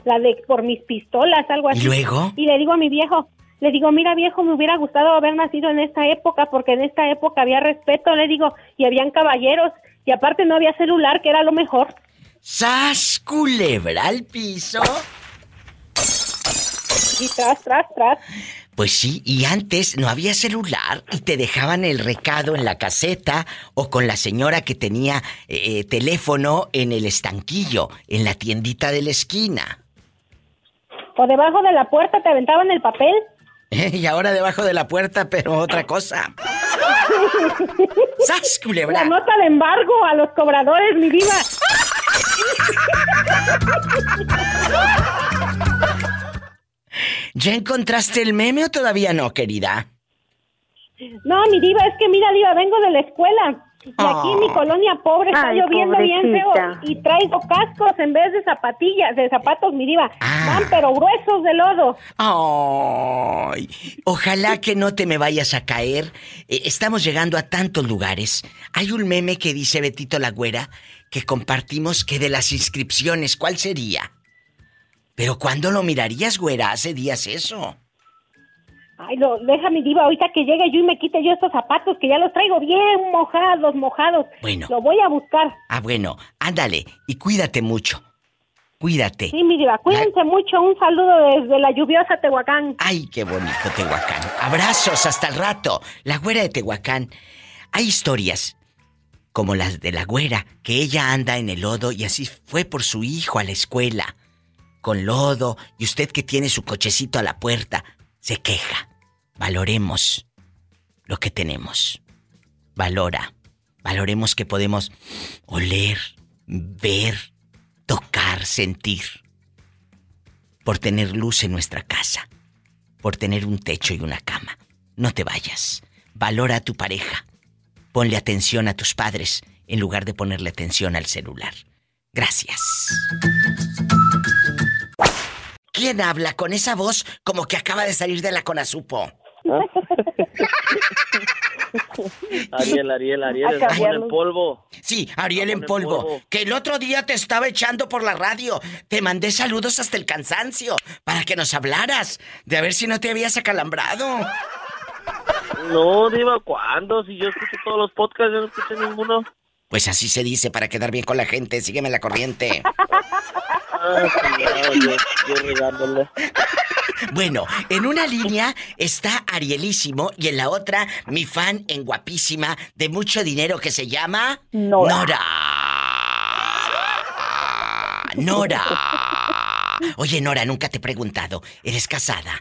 la de por mis pistolas, algo así. ¿Y luego? Y le digo a mi viejo, le digo, mira viejo, me hubiera gustado haber nacido en esta época, porque en esta época había respeto, le digo, y habían caballeros, y aparte no había celular, que era lo mejor. Sas culebra al piso. Y tras, tras, tras. Pues sí, y antes no había celular y te dejaban el recado en la caseta o con la señora que tenía eh, teléfono en el estanquillo, en la tiendita de la esquina. O debajo de la puerta te aventaban el papel. Y ahora debajo de la puerta, pero otra cosa. ¡Sas, culebra! La nota de embargo a los cobradores, mi diva. ¿Ya encontraste el meme o todavía no, querida? No, mi diva, es que mira, diva, vengo de la escuela. Y aquí en mi colonia pobre está Ay, lloviendo bien feo y traigo cascos en vez de zapatillas, de zapatos, mi diva. Ah. Van pero gruesos de lodo. Ay, ojalá que no te me vayas a caer. Eh, estamos llegando a tantos lugares. Hay un meme que dice Betito la Güera que compartimos que de las inscripciones, ¿cuál sería? Pero ¿cuándo lo mirarías, güera? Hace días eso. Ay, lo, deja mi diva ahorita que llegue yo y me quite yo estos zapatos que ya los traigo bien mojados, mojados. Bueno. Lo voy a buscar. Ah, bueno, ándale y cuídate mucho. Cuídate. Sí, mi diva, cuídense mucho. Un saludo desde la lluviosa Tehuacán. Ay, qué bonito Tehuacán. Abrazos, hasta el rato. La güera de Tehuacán. Hay historias como las de la güera, que ella anda en el lodo y así fue por su hijo a la escuela. Con lodo y usted que tiene su cochecito a la puerta, se queja. Valoremos lo que tenemos. Valora. Valoremos que podemos oler, ver, tocar, sentir. Por tener luz en nuestra casa. Por tener un techo y una cama. No te vayas. Valora a tu pareja. Ponle atención a tus padres en lugar de ponerle atención al celular. Gracias. ¿Quién habla con esa voz como que acaba de salir de la Conazupo? Ariel, Ariel, Ariel, A el jamón cambiarlo. en polvo. Sí, Ariel en polvo. polvo. Que el otro día te estaba echando por la radio. Te mandé saludos hasta el cansancio para que nos hablaras de a ver si no te habías acalambrado. No, Diva, ¿cuándo? Si yo escucho todos los podcasts, yo no escuché ninguno. Pues así se dice para quedar bien con la gente. Sígueme la corriente. Ah, sí, no, yo, yo regándole. Bueno, en una línea está Arielísimo y en la otra mi fan en guapísima de mucho dinero que se llama Nora. Nora. Nora. Oye, Nora, nunca te he preguntado, ¿eres casada?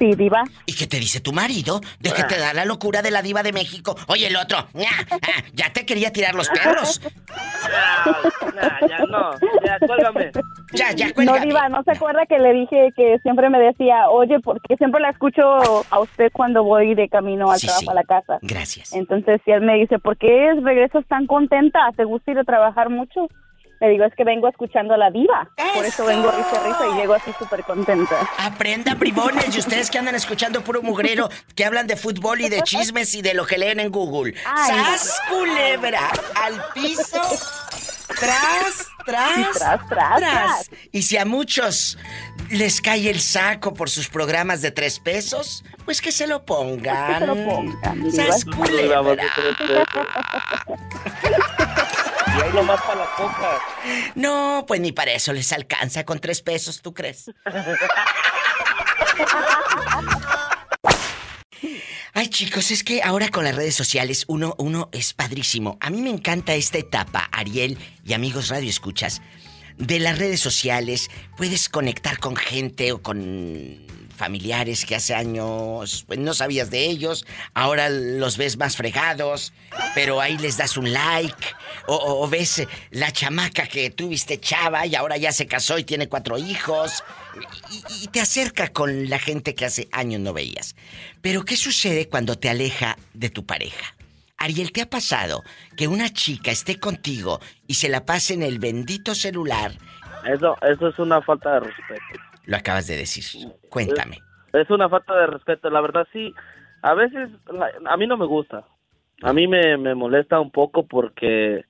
Sí, diva. ¿Y qué te dice tu marido? De que te da la locura de la diva de México. Oye, el otro, ah, ya te quería tirar los perros. Nah, ya no, ya, cuélgame. Ya, ya, No, diva, ¿no se acuerda que le dije que siempre me decía, oye, porque siempre la escucho a usted cuando voy de camino al Sí, trabajo sí. a la casa? Gracias. Entonces, si él me dice, ¿por qué regresas tan contenta? ¿Te gusta ir a trabajar mucho? Le digo, es que vengo escuchando a la diva. Por eso vengo risa, risa y llego así súper contenta. Aprenda, bribones, y ustedes que andan escuchando puro mugrero, que hablan de fútbol y de chismes y de lo que leen en Google. Ay, no. ¡Sas, culebra! Al piso. Tras, tras, Tras, tras, tras. Y si a muchos les cae el saco por sus programas de tres pesos, pues que se lo pongan. Que se lo pongan, ¡Sas, culebra! Y ahí nomás para la coca. No, pues ni para eso les alcanza con tres pesos, ¿tú crees? Ay, chicos, es que ahora con las redes sociales uno, uno es padrísimo. A mí me encanta esta etapa, Ariel y amigos Radio Escuchas. De las redes sociales puedes conectar con gente o con familiares que hace años pues, no sabías de ellos, ahora los ves más fregados, pero ahí les das un like, o, o- ves la chamaca que tuviste chava y ahora ya se casó y tiene cuatro hijos, y, y te acerca con la gente que hace años no veías. Pero ¿qué sucede cuando te aleja de tu pareja? Ariel, ¿te ha pasado que una chica esté contigo y se la pase en el bendito celular? Eso, eso es una falta de respeto. Lo acabas de decir. Cuéntame. Es una falta de respeto, la verdad sí. A veces a mí no me gusta. A mí me, me molesta un poco porque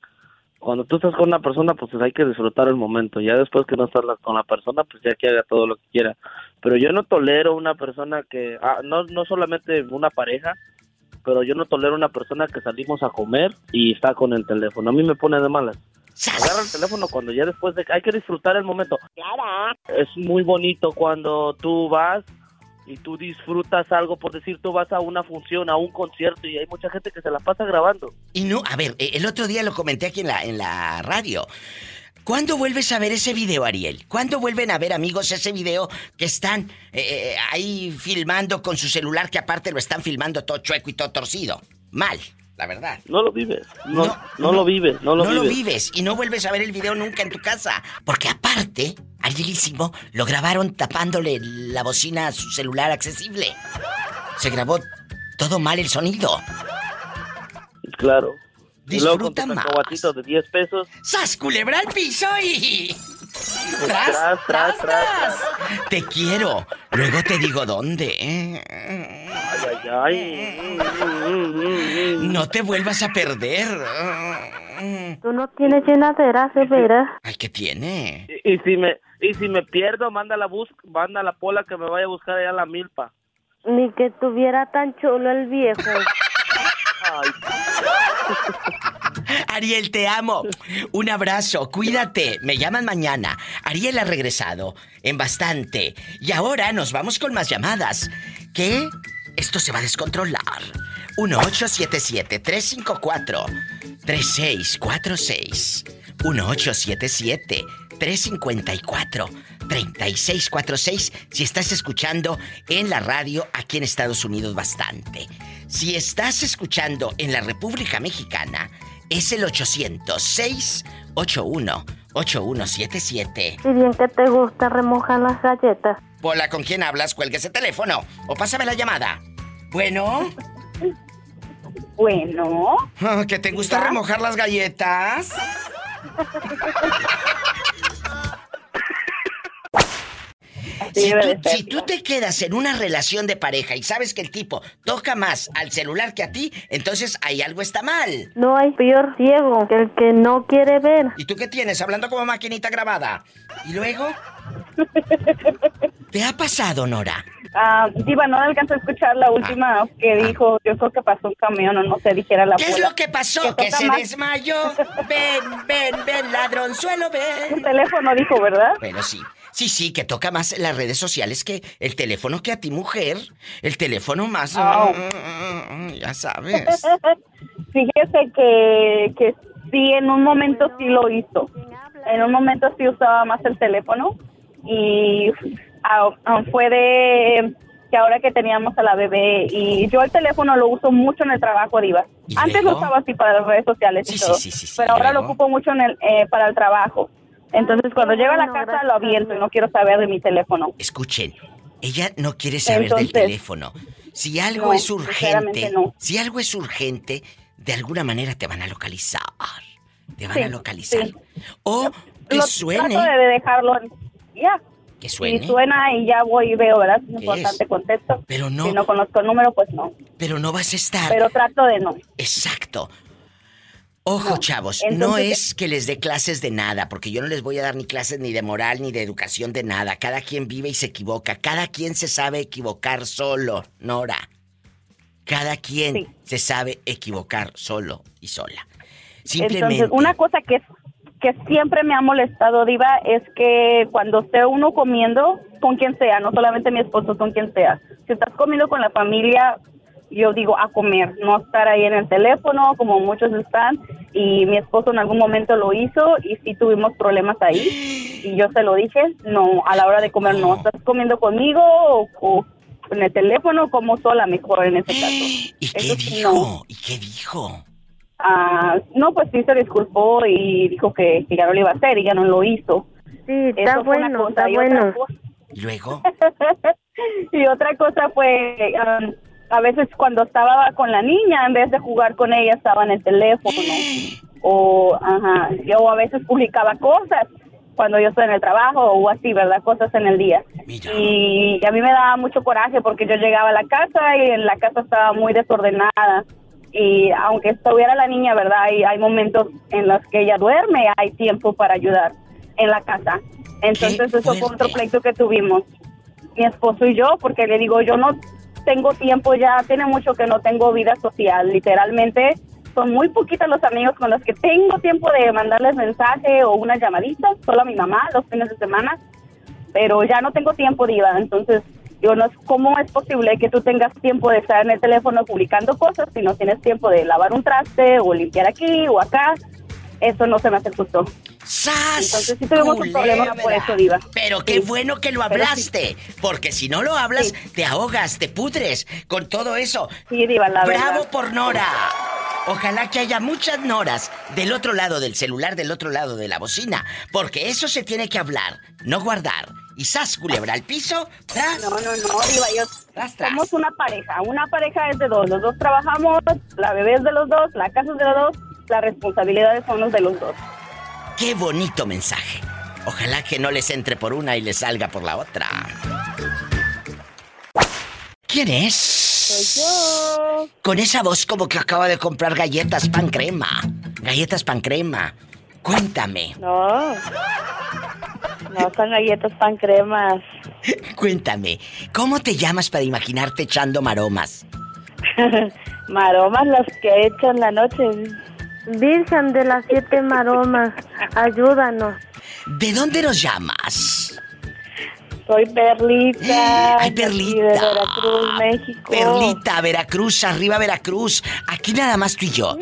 cuando tú estás con una persona, pues hay que disfrutar el momento. Ya después que no estás con la persona, pues ya que haga todo lo que quiera. Pero yo no tolero una persona que, ah, no, no solamente una pareja, pero yo no tolero una persona que salimos a comer y está con el teléfono. A mí me pone de malas. Agarra el teléfono cuando ya después de hay que disfrutar el momento. Es muy bonito cuando tú vas y tú disfrutas algo, por decir, tú vas a una función, a un concierto y hay mucha gente que se la pasa grabando. Y no, a ver, el otro día lo comenté aquí en la, en la radio. ¿Cuándo vuelves a ver ese video, Ariel? ¿Cuándo vuelven a ver, amigos, ese video que están eh, eh, ahí filmando con su celular, que aparte lo están filmando todo chueco y todo torcido? Mal, la verdad. No lo vives, no, no, lo vives, no lo no vives. lo vives y no vuelves a ver el video nunca en tu casa. Porque aparte, Arielísimo lo grabaron tapándole la bocina a su celular accesible. Se grabó todo mal el sonido. Claro. Y luego con Disfruta tus más. cacahuatitos de 10 pesos. ¡Sas, culebra al piso y... Tras, tras, tras, Te quiero. Luego te digo dónde. ¿Eh? Ay, ay, ay. No te vuelvas a perder. Tú no tienes llenadera, de veras. Ay, ¿qué tiene? Y, y si me y si me pierdo, manda la bus, manda la pola que me vaya a buscar allá a la milpa. Ni que tuviera tan chulo el viejo. Ariel, te amo. Un abrazo, cuídate. Me llaman mañana. Ariel ha regresado en bastante. Y ahora nos vamos con más llamadas. ¿Qué? Esto se va a descontrolar. 1877-354-3646. 1877-354-3646. Si estás escuchando en la radio aquí en Estados Unidos bastante. Si estás escuchando en la República Mexicana, es el 800-681-8177. Si bien que te gusta remojar las galletas. Hola, ¿con quién hablas? Cuelga ese teléfono o pásame la llamada. Bueno. Bueno. Ah, ¿Que te gusta remojar las galletas? Si tú, de ser, si tú te quedas en una relación de pareja y sabes que el tipo toca más al celular que a ti, entonces ahí algo está mal. No hay peor ciego que el que no quiere ver. ¿Y tú qué tienes? Hablando como maquinita grabada. ¿Y luego? ¿Te ha pasado, Nora? Ah, Diva, no alcanzó a escuchar la última que dijo, yo creo que pasó un camión o no sé, dijera la ¿Qué es lo que pasó? Que Que toca se más- desmayó. Ven, ven, ven, ladronzuelo, ven. Un teléfono dijo, ¿verdad? Bueno, sí. Sí, sí, que toca más las redes sociales que el teléfono que a ti, mujer. El teléfono más... Oh. Ya sabes. Fíjese que, que sí, en un momento sí lo hizo. En un momento sí usaba más el teléfono y ah, fue de que ahora que teníamos a la bebé y yo el teléfono lo uso mucho en el trabajo, Diva. Antes lo usaba así para las redes sociales y Sí, sí, todo, sí, pero ¿y ahora lo ocupo mucho en el, eh, para el trabajo. Entonces cuando llego a la casa lo aviento y no quiero saber de mi teléfono. Escuchen, ella no quiere saber del teléfono. Si algo No, es urgente, no. si algo es urgente, de alguna manera te van a localizar. Te van Sí, a localizar. sí. O que Lo suene. Trato de dejarlo, en- ya. Que suene. Si suena y ya voy y veo, ¿verdad? Es importante, contesto. Pero no. Si no conozco el número, pues no. Pero no vas a estar. Pero trato de no. Exacto. Ojo, chavos, no es que les dé clases de nada, porque yo no les voy a dar ni clases ni de moral ni de educación de nada. Cada quien vive y se equivoca. Cada quien se sabe equivocar solo, Nora. Cada quien se sabe equivocar solo y sola. Simplemente. Entonces, una cosa que, que siempre me ha molestado, Diva, es que cuando esté uno comiendo, con quien sea, no solamente mi esposo, con quien sea. Si estás comiendo con la familia, yo digo a comer, no estar ahí en el teléfono como muchos están. y mi esposo en algún momento lo hizo y sí tuvimos problemas ahí y yo se lo dije, no, a la hora de comer no, estás comiendo conmigo o, o en el teléfono como sola mejor en ese caso. ¿Y qué dijo? ¿Y qué dijo? Ah, no, pues sí se disculpó y dijo que, que ya no lo iba a hacer y ya no lo hizo. Sí, está Eso fue una bueno, está bueno. Luego, y otra cosa fue, um, a veces cuando estaba con la niña, en vez de jugar con ella, estaba en el teléfono. O, ajá, yo a veces publicaba cosas cuando yo estoy en el trabajo o así, ¿verdad? Cosas en el día. Y a mí me daba mucho coraje porque yo llegaba a la casa y en la casa estaba muy desordenada. Y aunque estuviera la niña, ¿verdad? Hay, hay momentos en los que ella duerme, hay tiempo para ayudar en la casa. Entonces eso fue otro pleito que tuvimos mi esposo y yo, porque le digo, yo no tengo tiempo ya, tiene mucho que no tengo vida social, literalmente son muy poquitos los amigos con los que tengo tiempo de mandarles mensaje o una llamadita, solo a mi mamá los fines de semana, pero ya no tengo tiempo, Diva, entonces yo no, ¿cómo es posible que tú tengas tiempo de estar en el teléfono publicando cosas si no tienes tiempo de lavar un traste o limpiar aquí o acá? Eso no se me hace justo. Entonces sí tuvimos un problema por eso, Diva. Pero qué Sí. bueno que lo sí. hablaste. Porque si no lo hablas, te ahogas, te pudres con todo eso. Sí, Diva, la Bravo verdad. por Nora. Ojalá que haya muchas Noras del otro lado del celular, del otro lado de la bocina. Porque eso se tiene que hablar, no guardar. Y sas, culebra al piso. tras. No, no, no, Diva, yo somos una pareja. Una pareja es de dos. Los dos trabajamos, la bebé es de los dos, la casa es de los dos, las responsabilidades son los de los dos. Qué bonito mensaje. Ojalá que no les entre por una y les salga por la otra. ¿Quién es? Soy yo. Con esa voz como que acaba de comprar galletas pan crema. Galletas pan crema. Cuéntame, No. No son galletas pan cremas. cuéntame. ¿Cómo te llamas para imaginarte echando maromas? Maromas las que echan la noche. Virgen de las siete maromas, ayúdanos. ¿De dónde nos llamas? Soy Perlita. Ay, de aquí Perlita. De Veracruz, México. Perlita, Veracruz, arriba Veracruz. Aquí nada más tú y yo.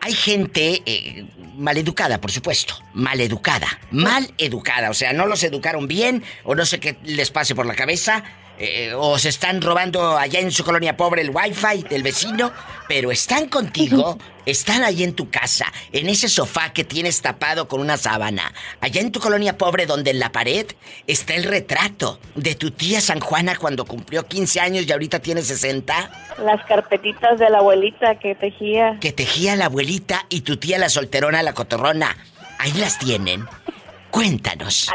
Hay gente eh, maleducada, por supuesto. Maleducada. Mal educada. O sea, no los educaron bien o no sé qué les pase por la cabeza. Eh, o se están robando allá en su colonia pobre el wifi del vecino. Pero están contigo, están ahí en tu casa, en ese sofá que tienes tapado con una sábana. Allá en tu colonia pobre donde en la pared está el retrato de tu tía San Juana cuando cumplió 15 años y ahorita tiene 60. Las carpetitas de la abuelita que tejía. que tejía la abuelita y tu tía la solterona, la cotorrona. Ahí las tienen. Cuéntanos.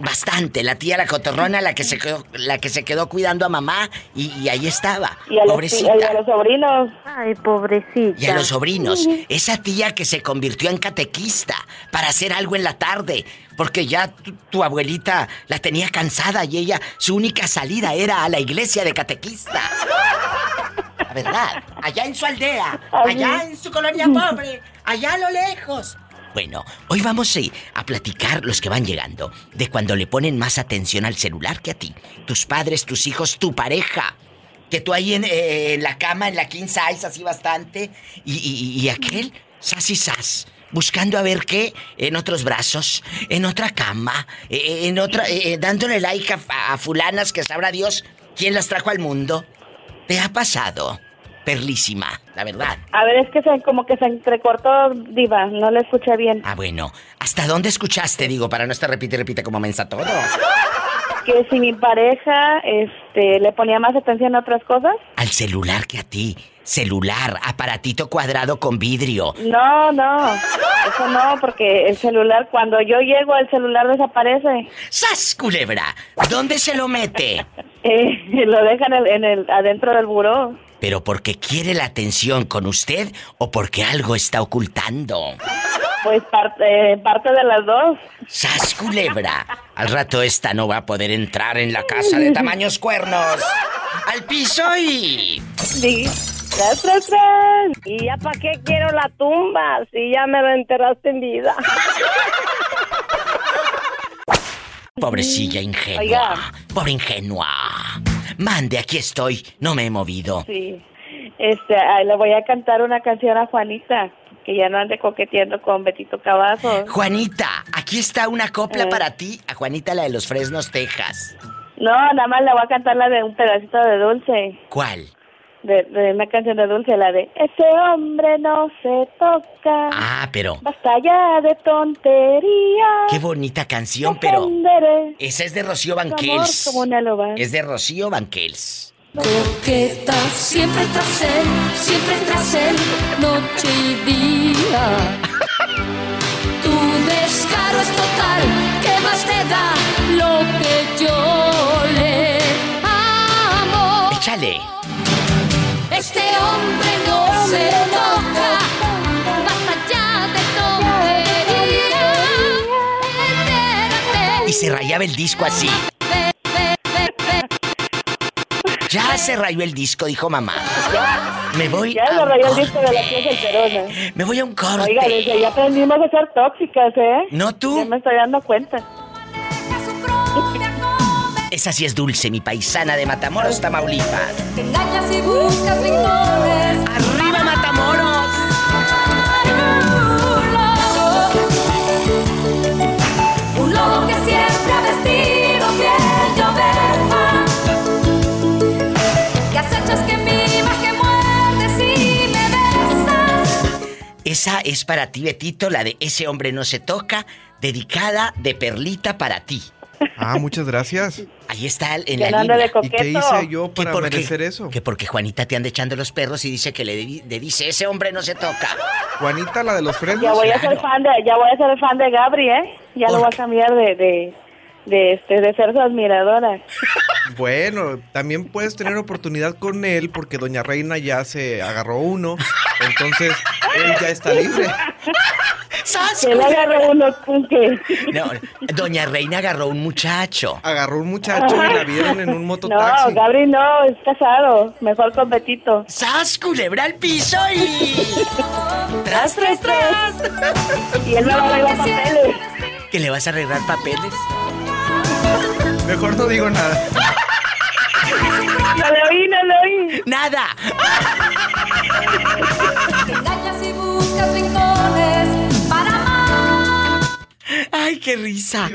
Bastante, la tía la cotorrona, la que se quedó, la que se quedó cuidando a mamá y, y ahí estaba. Y a, los, pobrecita. y a los sobrinos. Ay, pobrecita. Y a los sobrinos. Esa tía que se convirtió en catequista para hacer algo en la tarde. Porque ya tu, tu abuelita la tenía cansada y ella, su única salida era a la iglesia de catequista. La verdad. Allá en su aldea. Allá en su colonia pobre. Allá a lo lejos. Bueno, hoy vamos a, platicar los que van llegando de cuando le ponen más atención al celular que a ti. Tus padres, tus hijos, tu pareja. Que tú ahí en, eh, la cama, en la king size, así bastante. Y, y- y aquel, sas y sas. Buscando a ver qué en otros brazos, en otra cama, eh, en otra. eh, dándole like a, a fulanas que sabrá Dios quién las trajo al mundo. ¿Te ha pasado? Perlísima, la verdad. A ver, es que se, como que se entrecortó, Diva. No le escuché bien. Ah, bueno. ¿Hasta dónde escuchaste, digo, para no estar repite repite como mensa todo? Que si mi pareja este, le ponía más atención a otras cosas. Al celular que a ti. Celular, aparatito cuadrado con vidrio. No, no. Eso no, porque el celular, cuando yo llego, el celular desaparece. ¡Sas, culebra! ¿Dónde se lo mete? Eh, lo dejan en el, en el- adentro del buró. ¿Pero porque quiere la atención con usted o porque algo está ocultando? Pues parte, parte de las dos. ¡Sas, culebra! Al rato esta no va a poder entrar en la casa de tamaños cuernos. ¡Al piso y... Sí. Tras, tras, tras. ¿Y ya para qué quiero la tumba? Si ya me la enterraste en vida. Pobrecilla ingenua. Oiga. Pobre ingenua. Mande, aquí estoy. No me he movido. Sí. Este, le voy a cantar una canción a Juanita. que ya no ande coqueteando con Betito Cavazos. Juanita, aquí está una copla Eh. para ti. A Juanita, la de los Fresnos, Texas. No, nada más le voy a cantar la de un pedacito de dulce. ¿Cuál? De, de una canción de dulce, la de Ese hombre no se toca. Ah, pero Basta ya de tontería. qué bonita canción, pero esa es de Rocío Banquels. Es de Rocío Banquels. Coqueta, siempre tras él, siempre tras él, noche y día. Tu descaro es total, ¿qué más te da lo que yo le amo? Échale. Este hombre no se toca, basta ya de tontería. Entérate. Y se rayaba el disco así. Ya se rayó el disco, dijo mamá. Me voy Ya a se un rayó el disco de la tía solterona. Me voy a un corte. Oiga, desde ahí aprendimos a ser tóxicas, ¿eh? ¿No tú? Ya me estoy dando cuenta. Esa sí es dulce, mi paisana de Matamoros, Tamaulipas. Te engañas y buscas rincones. ¡Arriba, Matamoros! Un lobo que siempre ha vestido de oveja. Que acechas que mimas, que muerdes y me besas. Esa es para ti, Betito, la de Ese hombre no se toca, dedicada de Perlita para ti. Ah, muchas gracias. Ahí está en Que la línea. de coqueto. ¿Y qué hice yo Que para porque- merecer eso? Que porque Juanita te anda echando los perros y dice que le dice, ese hombre no se toca. Juanita, la de los frenos. Ya voy a ser fan de, ya voy a ser fan de Gabri, ¿eh? Ya lo voy a cambiar de, de, de, este, de ser su admiradora. Bueno, también puedes tener oportunidad con él porque Doña Reina ya se agarró uno. Entonces, él ya está libre. ¡Sas, Que le agarró uno con que... No, Doña Reina agarró un muchacho. Agarró un muchacho y la vieron en un No, mototaxi. Gabri no, es casado. Mejor con Betito. ¡Sas, culebra al piso y... ¡Tras, tras, tras! Y él me va a arreglar papeles. ¿Que le vas a arreglar papeles? Mejor no digo nada. No le oí, no le oí. ¡Nada! Te engañas y buscas ¡Ay, qué risa!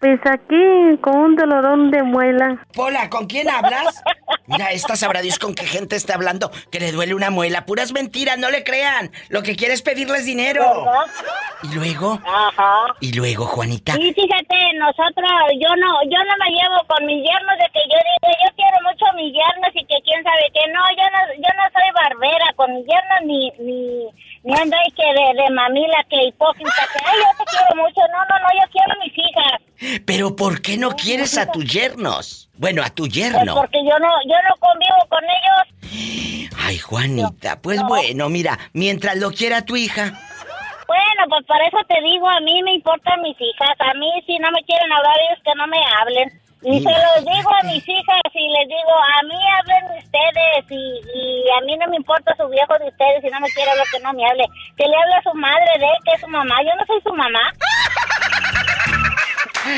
Pues aquí con un dolorón de muela. Pola, ¿con quién hablas? Mira, esta sabrá Dios con qué gente está hablando que le duele una muela. Puras mentiras, no le crean. Lo que quiere es pedirles dinero. Y luego, Ajá. y luego, Juanita. Sí, fíjate, nosotros, yo no, yo no me llevo con mis yernos de que yo digo, yo quiero mucho a mis yernos y que quién sabe que no, yo no, yo no soy barbera con mis yernos ni, ni, ando ahí que de, de mamila, que hipócrita, que ay, yo te quiero mucho, no, no, no, yo quiero a mis hijas. Pero ¿por qué no quieres a tus yernos? Bueno, a tu Pues yerno. porque yo no, yo no convivo con ellos. Ay, Juanita, pues bueno, mira, mientras lo quiera tu hija. Bueno, pues para eso te digo, a mí me importan mis hijas, a mí si no me quieren hablar ellos que no me hablen. Y se los digo a mis hijas y les digo, a mí hablen ustedes y, y a mí no me importa su viejo de ustedes, si no me quiere hablar que no me hable. Que le hable a su madre de que es su mamá. Yo no soy su mamá.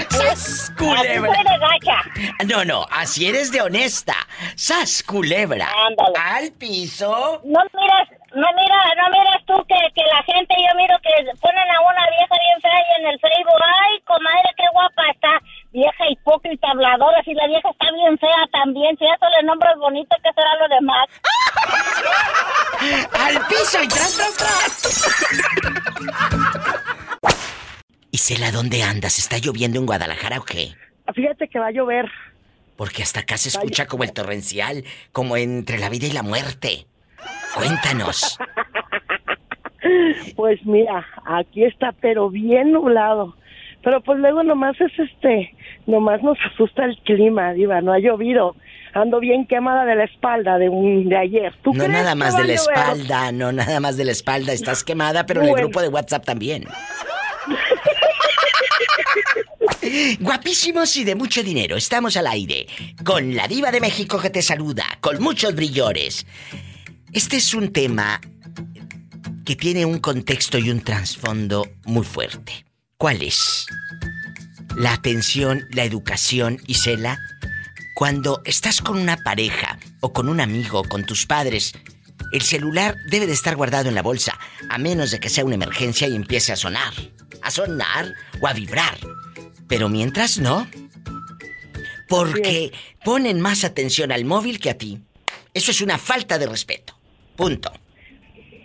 ¡Sas, Así culebra! soy de gacha. No, no, así eres de honesta. ¡Sas, culebra! Ándale. Al piso. No miras, no mira, no miras tú que, que la gente, yo miro que ponen a una vieja bien fea ahí en el Facebook. Ay, comadre, qué guapa está. Vieja hipócrita, habladora. Si la vieja está bien fea también. Si eso le nombres bonito, ¿qué será lo demás? ¡Al piso y tras, tras, tras! Isela, ¿dónde andas? ¿Está lloviendo en Guadalajara o qué? Fíjate que va a llover. Porque hasta acá se escucha como el torrencial, como entre la vida y la muerte. Cuéntanos. Pues mira, aquí está, pero bien nublado. Pero pues luego nomás es este, nomás nos asusta el clima, diva, no ha llovido. Ando bien quemada de la espalda de un de ayer. ¿Tú No crees nada más de la espalda, no nada más de la espalda. Estás quemada, pero en el grupo de WhatsApp también. Guapísimos y de mucho dinero. Estamos al aire. Con la diva de México que te saluda. Con muchos brillores. Este es un tema que tiene un contexto y un trasfondo muy fuerte. ¿Cuál es? La atención, la educación y cela. Cuando estás con una pareja o con un amigo, con tus padres, el celular debe de estar guardado en la bolsa, a menos de que sea una emergencia y empiece a sonar. A sonar o a vibrar. Pero mientras no. Porque ponen más atención al móvil que a ti. Eso es una falta de respeto. Punto.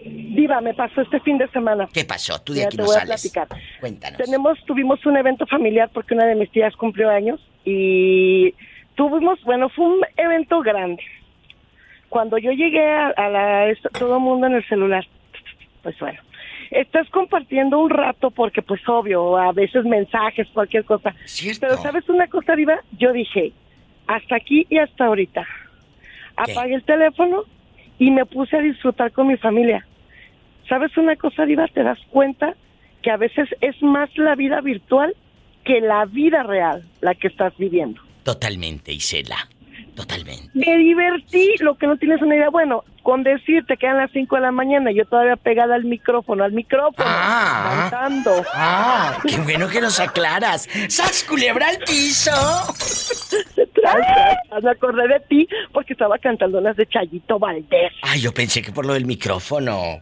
Diva, me pasó este fin de semana. ¿Qué pasó? Tú de Ya aquí te no voy a platicar. Cuéntanos. Tenemos, tuvimos un evento familiar porque una de mis tías cumplió años y tuvimos, bueno, fue un evento grande. Cuando yo llegué a, a la, esto- todo el mundo en el celular, pues bueno, estás compartiendo un rato porque pues obvio, a veces mensajes, cualquier cosa. Pero sabes una cosa, Diva, yo dije, hasta aquí y hasta ahorita. Apagué el teléfono y me puse a disfrutar con mi familia. ¿Sabes una cosa, Diva? Te das cuenta que a veces es más la vida virtual que la vida real la que estás viviendo. Totalmente, Isela. Totalmente. Me divertí, lo que no tienes una idea. Bueno, con decirte que eran las 5 de la mañana, yo todavía pegada al micrófono, al micrófono, cantando. Ah, qué bueno que nos aclaras. ¡Sas culebra al piso! Me acordé de ti porque estaba cantando las de Chayito Valdés. Ay, yo pensé que por lo del micrófono.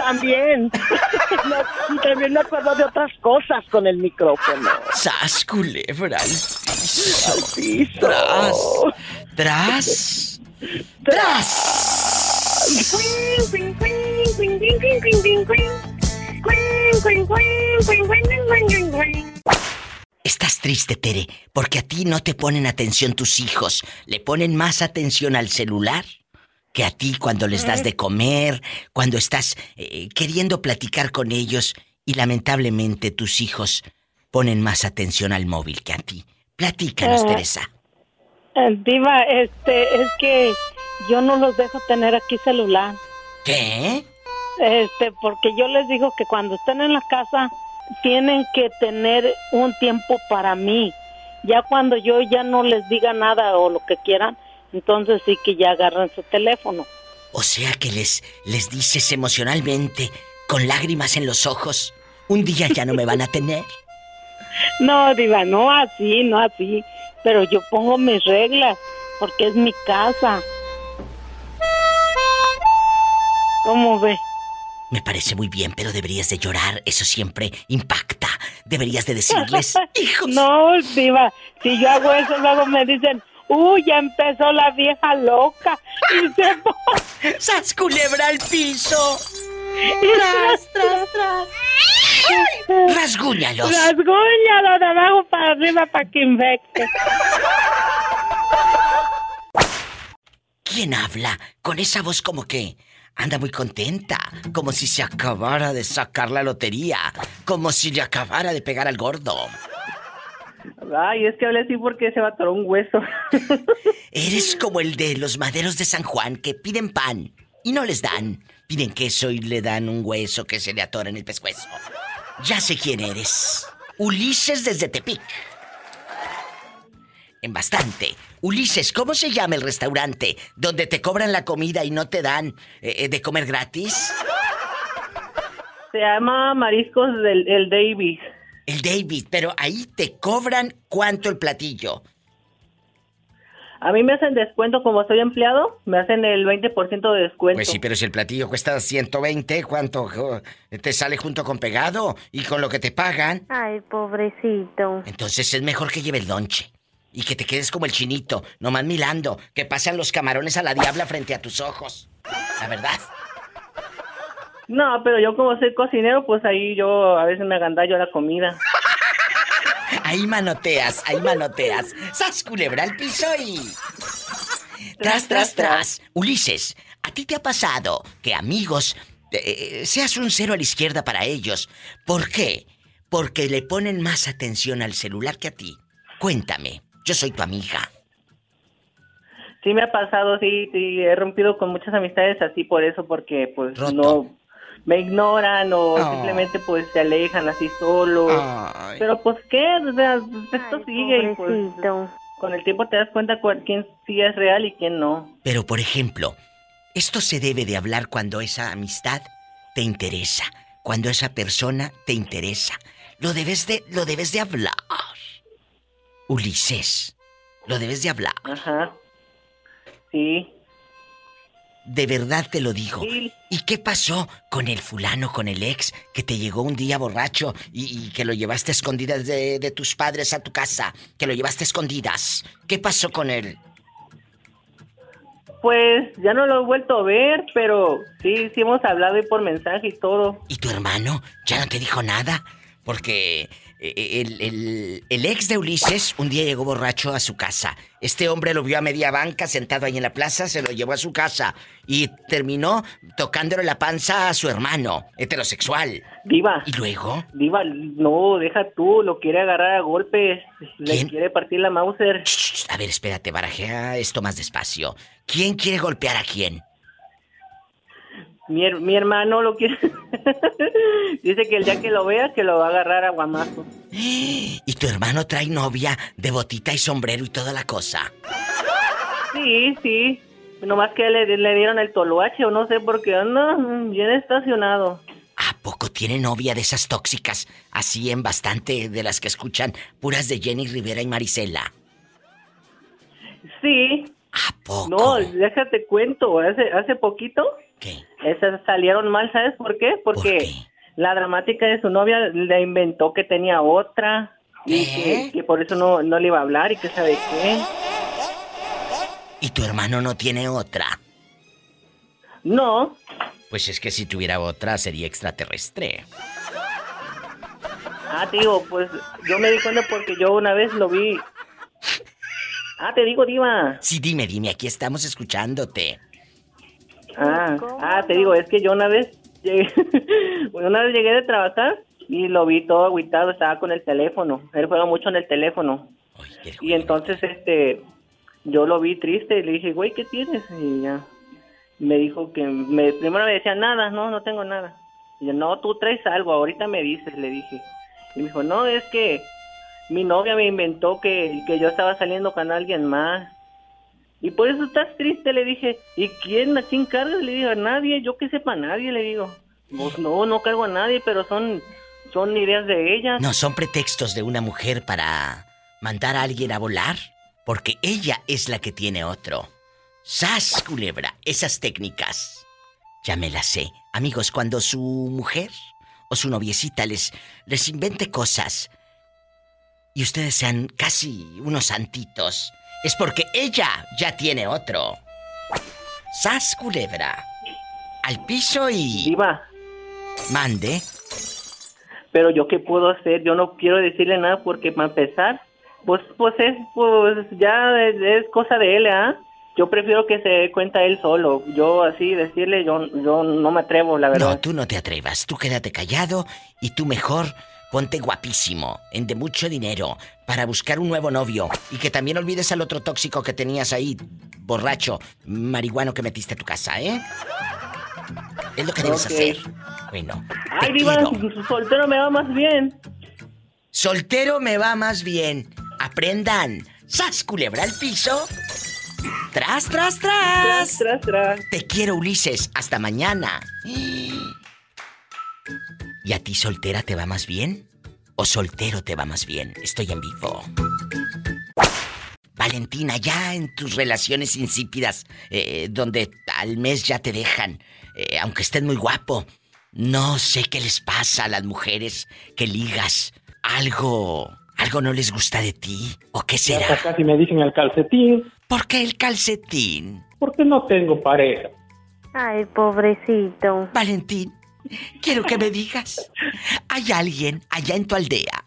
También. Y también me acuerdo de otras cosas con el micrófono. ¡Sas culebra al piso! Al piso. Tras. Tras. Estás triste, Tere, porque a ti no te ponen atención tus hijos. Le ponen más atención al celular que a ti cuando les das de comer, cuando estás eh, queriendo platicar con ellos y lamentablemente tus hijos ponen más atención al móvil que a ti. Platícanos, Ah. Teresa. Eh, Diva, este, es que yo no los dejo tener aquí celular. ¿Qué? Este, porque yo les digo que cuando estén en la casa tienen que tener un tiempo para mí. Ya cuando yo ya no les diga nada o lo que quieran, entonces sí que ya agarran su teléfono. O sea que les, les dices emocionalmente, con lágrimas en los ojos, un día ya no me van a tener. No, Diva, no así, no así. Pero yo pongo mis reglas porque es mi casa. ¿Cómo ve? Me parece muy bien, pero deberías de llorar, eso siempre impacta. Deberías de decirles, No, Diva, si yo hago eso, luego me dicen, uy, ya empezó la vieja loca. Y se pone... ¡Sas culebra al piso! Tras, tras, tras. ¡Rasguñalos! Rasguñalo de abajo para arriba para que infecte. ¿Quién habla con esa voz como que anda muy contenta? Como si se acabara de sacar la lotería. Como si le acabara de pegar al gordo. Ay, es que hablé así porque se va a atorar un hueso. Eres como el de los maderos de San Juan que piden pan y no les dan. Piden queso y le dan un hueso que se le atora en el pescuezo. Ya sé quién eres. Ulises desde Tepic. En bastante. Ulises, ¿cómo se llama el restaurante donde te cobran la comida y no te dan eh, eh, de comer gratis? Se llama Mariscos del el Davis. El David, pero ahí te cobran cuánto el platillo. A mí me hacen descuento como soy empleado, me hacen el 20% de descuento. Pues sí, pero si el platillo cuesta 120, ¿cuánto te sale junto con pegado y con lo que te pagan? Ay, pobrecito. Entonces es mejor que lleve el lonche. Y que te quedes como el chinito, nomás milando, que pasan los camarones a la diabla frente a tus ojos. La verdad. No, pero yo como soy cocinero, pues ahí yo a veces me agandallo la comida. Ahí manoteas, ahí manoteas. ¡Sas culebra al piso y. Tras, tras, tras. Ulises, ¿a ti te ha pasado que amigos eh, seas un cero a la izquierda para ellos? ¿Por qué? Porque le ponen más atención al celular que a ti. Cuéntame, yo soy tu amiga. Sí me ha pasado, sí, sí, he rompido con muchas amistades así por eso, porque pues Roto. no me ignoran o Ah. simplemente pues se alejan así solo. Ay. Pero pues qué, o sea, esto sigue y pues con el tiempo te das cuenta cu- quién sí es real y quién no. Pero, por ejemplo, esto se debe de hablar cuando esa amistad te interesa, cuando esa persona te interesa. Lo debes de, lo debes de hablar. Ulises, lo debes de hablar. Ajá. Sí. De verdad te lo digo. Sí. ¿Y qué pasó con el fulano, con el ex, que te llegó un día borracho y, y que lo llevaste a escondidas de, de tus padres a tu casa? Que lo llevaste a escondidas. ¿Qué pasó con él? Pues ya no lo he vuelto a ver, pero sí, sí hemos hablado y por mensaje y todo. ¿Y tu hermano ya no te dijo nada? Porque el, el- el ex de Ulises un día llegó borracho a su casa. Este hombre lo vio a media banca sentado ahí en la plaza, se lo llevó a su casa y terminó tocándole la panza a su hermano, heterosexual. Diva. ¿Y luego? Diva, no, deja tú, lo quiere agarrar a golpes, le quiere partir la Mauser. A ver, espérate, barajea esto más despacio. ¿Quién quiere golpear a quién? Mi, her- mi hermano lo quiere. Dice que el día que lo vea, que lo va a agarrar a guamazo. Y tu hermano trae novia de botita y sombrero y toda la cosa. Sí, sí. Nomás que le, le dieron el toloache o no sé por qué anda bien estacionado. ¿A poco tiene novia de esas tóxicas? Así en bastante de las que escuchan, puras de Jenny Rivera y Marisela. Sí. ¿A poco? No, déjate cuento. Hace, hace poquito. ¿Qué? Esas salieron mal, ¿sabes por qué? Porque la dramática de su novia le inventó que tenía otra. Y que, que por eso no, no le iba a hablar y que sabe qué. ¿Y tu hermano no tiene otra? No. Pues es que si tuviera otra sería extraterrestre. Ah, digo, pues yo me di cuenta porque yo una vez lo vi. Ah, te digo, Diva. Sí, dime, dime, aquí estamos escuchándote. Ah, ah, te digo, es que yo una vez llegué, una vez llegué de trabajar y lo vi todo agüitado, estaba con el teléfono. Él juega mucho en el teléfono. Y entonces, este, yo lo vi triste y le dije, güey, ¿qué tienes? Y ya, me dijo que, me, primero me decía, nada, no, no tengo nada. Y yo, no, tú traes algo, ahorita me dices, le dije. Y me dijo, no, es que mi novia me inventó que, que yo estaba saliendo con alguien más. Y por eso estás triste, le dije. ¿Y quién, a quién cargas? Le digo, a nadie, yo que sepa, a nadie, le digo. Pues no, no cargo a nadie, pero son, son ideas de ella. No, son pretextos de una mujer para mandar a alguien a volar. Porque ella es la que tiene otro. ¡Sas, culebra! Esas técnicas. Ya me las sé. Amigos, cuando su mujer o su noviecita les, les invente cosas y ustedes sean casi unos santitos, es porque ella ya tiene otro. ¡Sas, culebra! Al piso y... Diva. Mande. Pero yo qué puedo hacer, yo no quiero decirle nada porque para empezar, pues, pues es, pues ya es, es cosa de él, ¿ah? Yo prefiero que se dé cuenta él solo. Yo así decirle, yo, yo no me atrevo, la verdad. No, tú no te atrevas. Tú quédate callado y tú mejor ponte guapísimo, en de mucho dinero, para buscar un nuevo novio. Y que también olvides al otro tóxico que tenías ahí, borracho, marihuano que metiste a tu casa, ¿eh? Es lo que debes hacer. Bueno, Ay, Diva, soltero me va más bien. soltero me va más bien. Aprendan. ¡Sas, culebra al piso! ¡Tras, tras, tras! Tras, tras, Te quiero, Ulises. Hasta mañana. ¿Y a ti soltera te va más bien? ¿O soltero te va más bien? Estoy en vivo. Valentina, ya en tus relaciones insípidas, eh, donde al mes ya te dejan, eh, aunque estén muy guapo, no sé qué les pasa a las mujeres que ligas. Algo, algo no les gusta de ti. ¿O qué será? Hasta casi me dicen el calcetín. ¿Por qué el calcetín? Porque no tengo pareja. Ay, pobrecito. Valentín, quiero que me digas, ¿hay alguien allá en tu aldea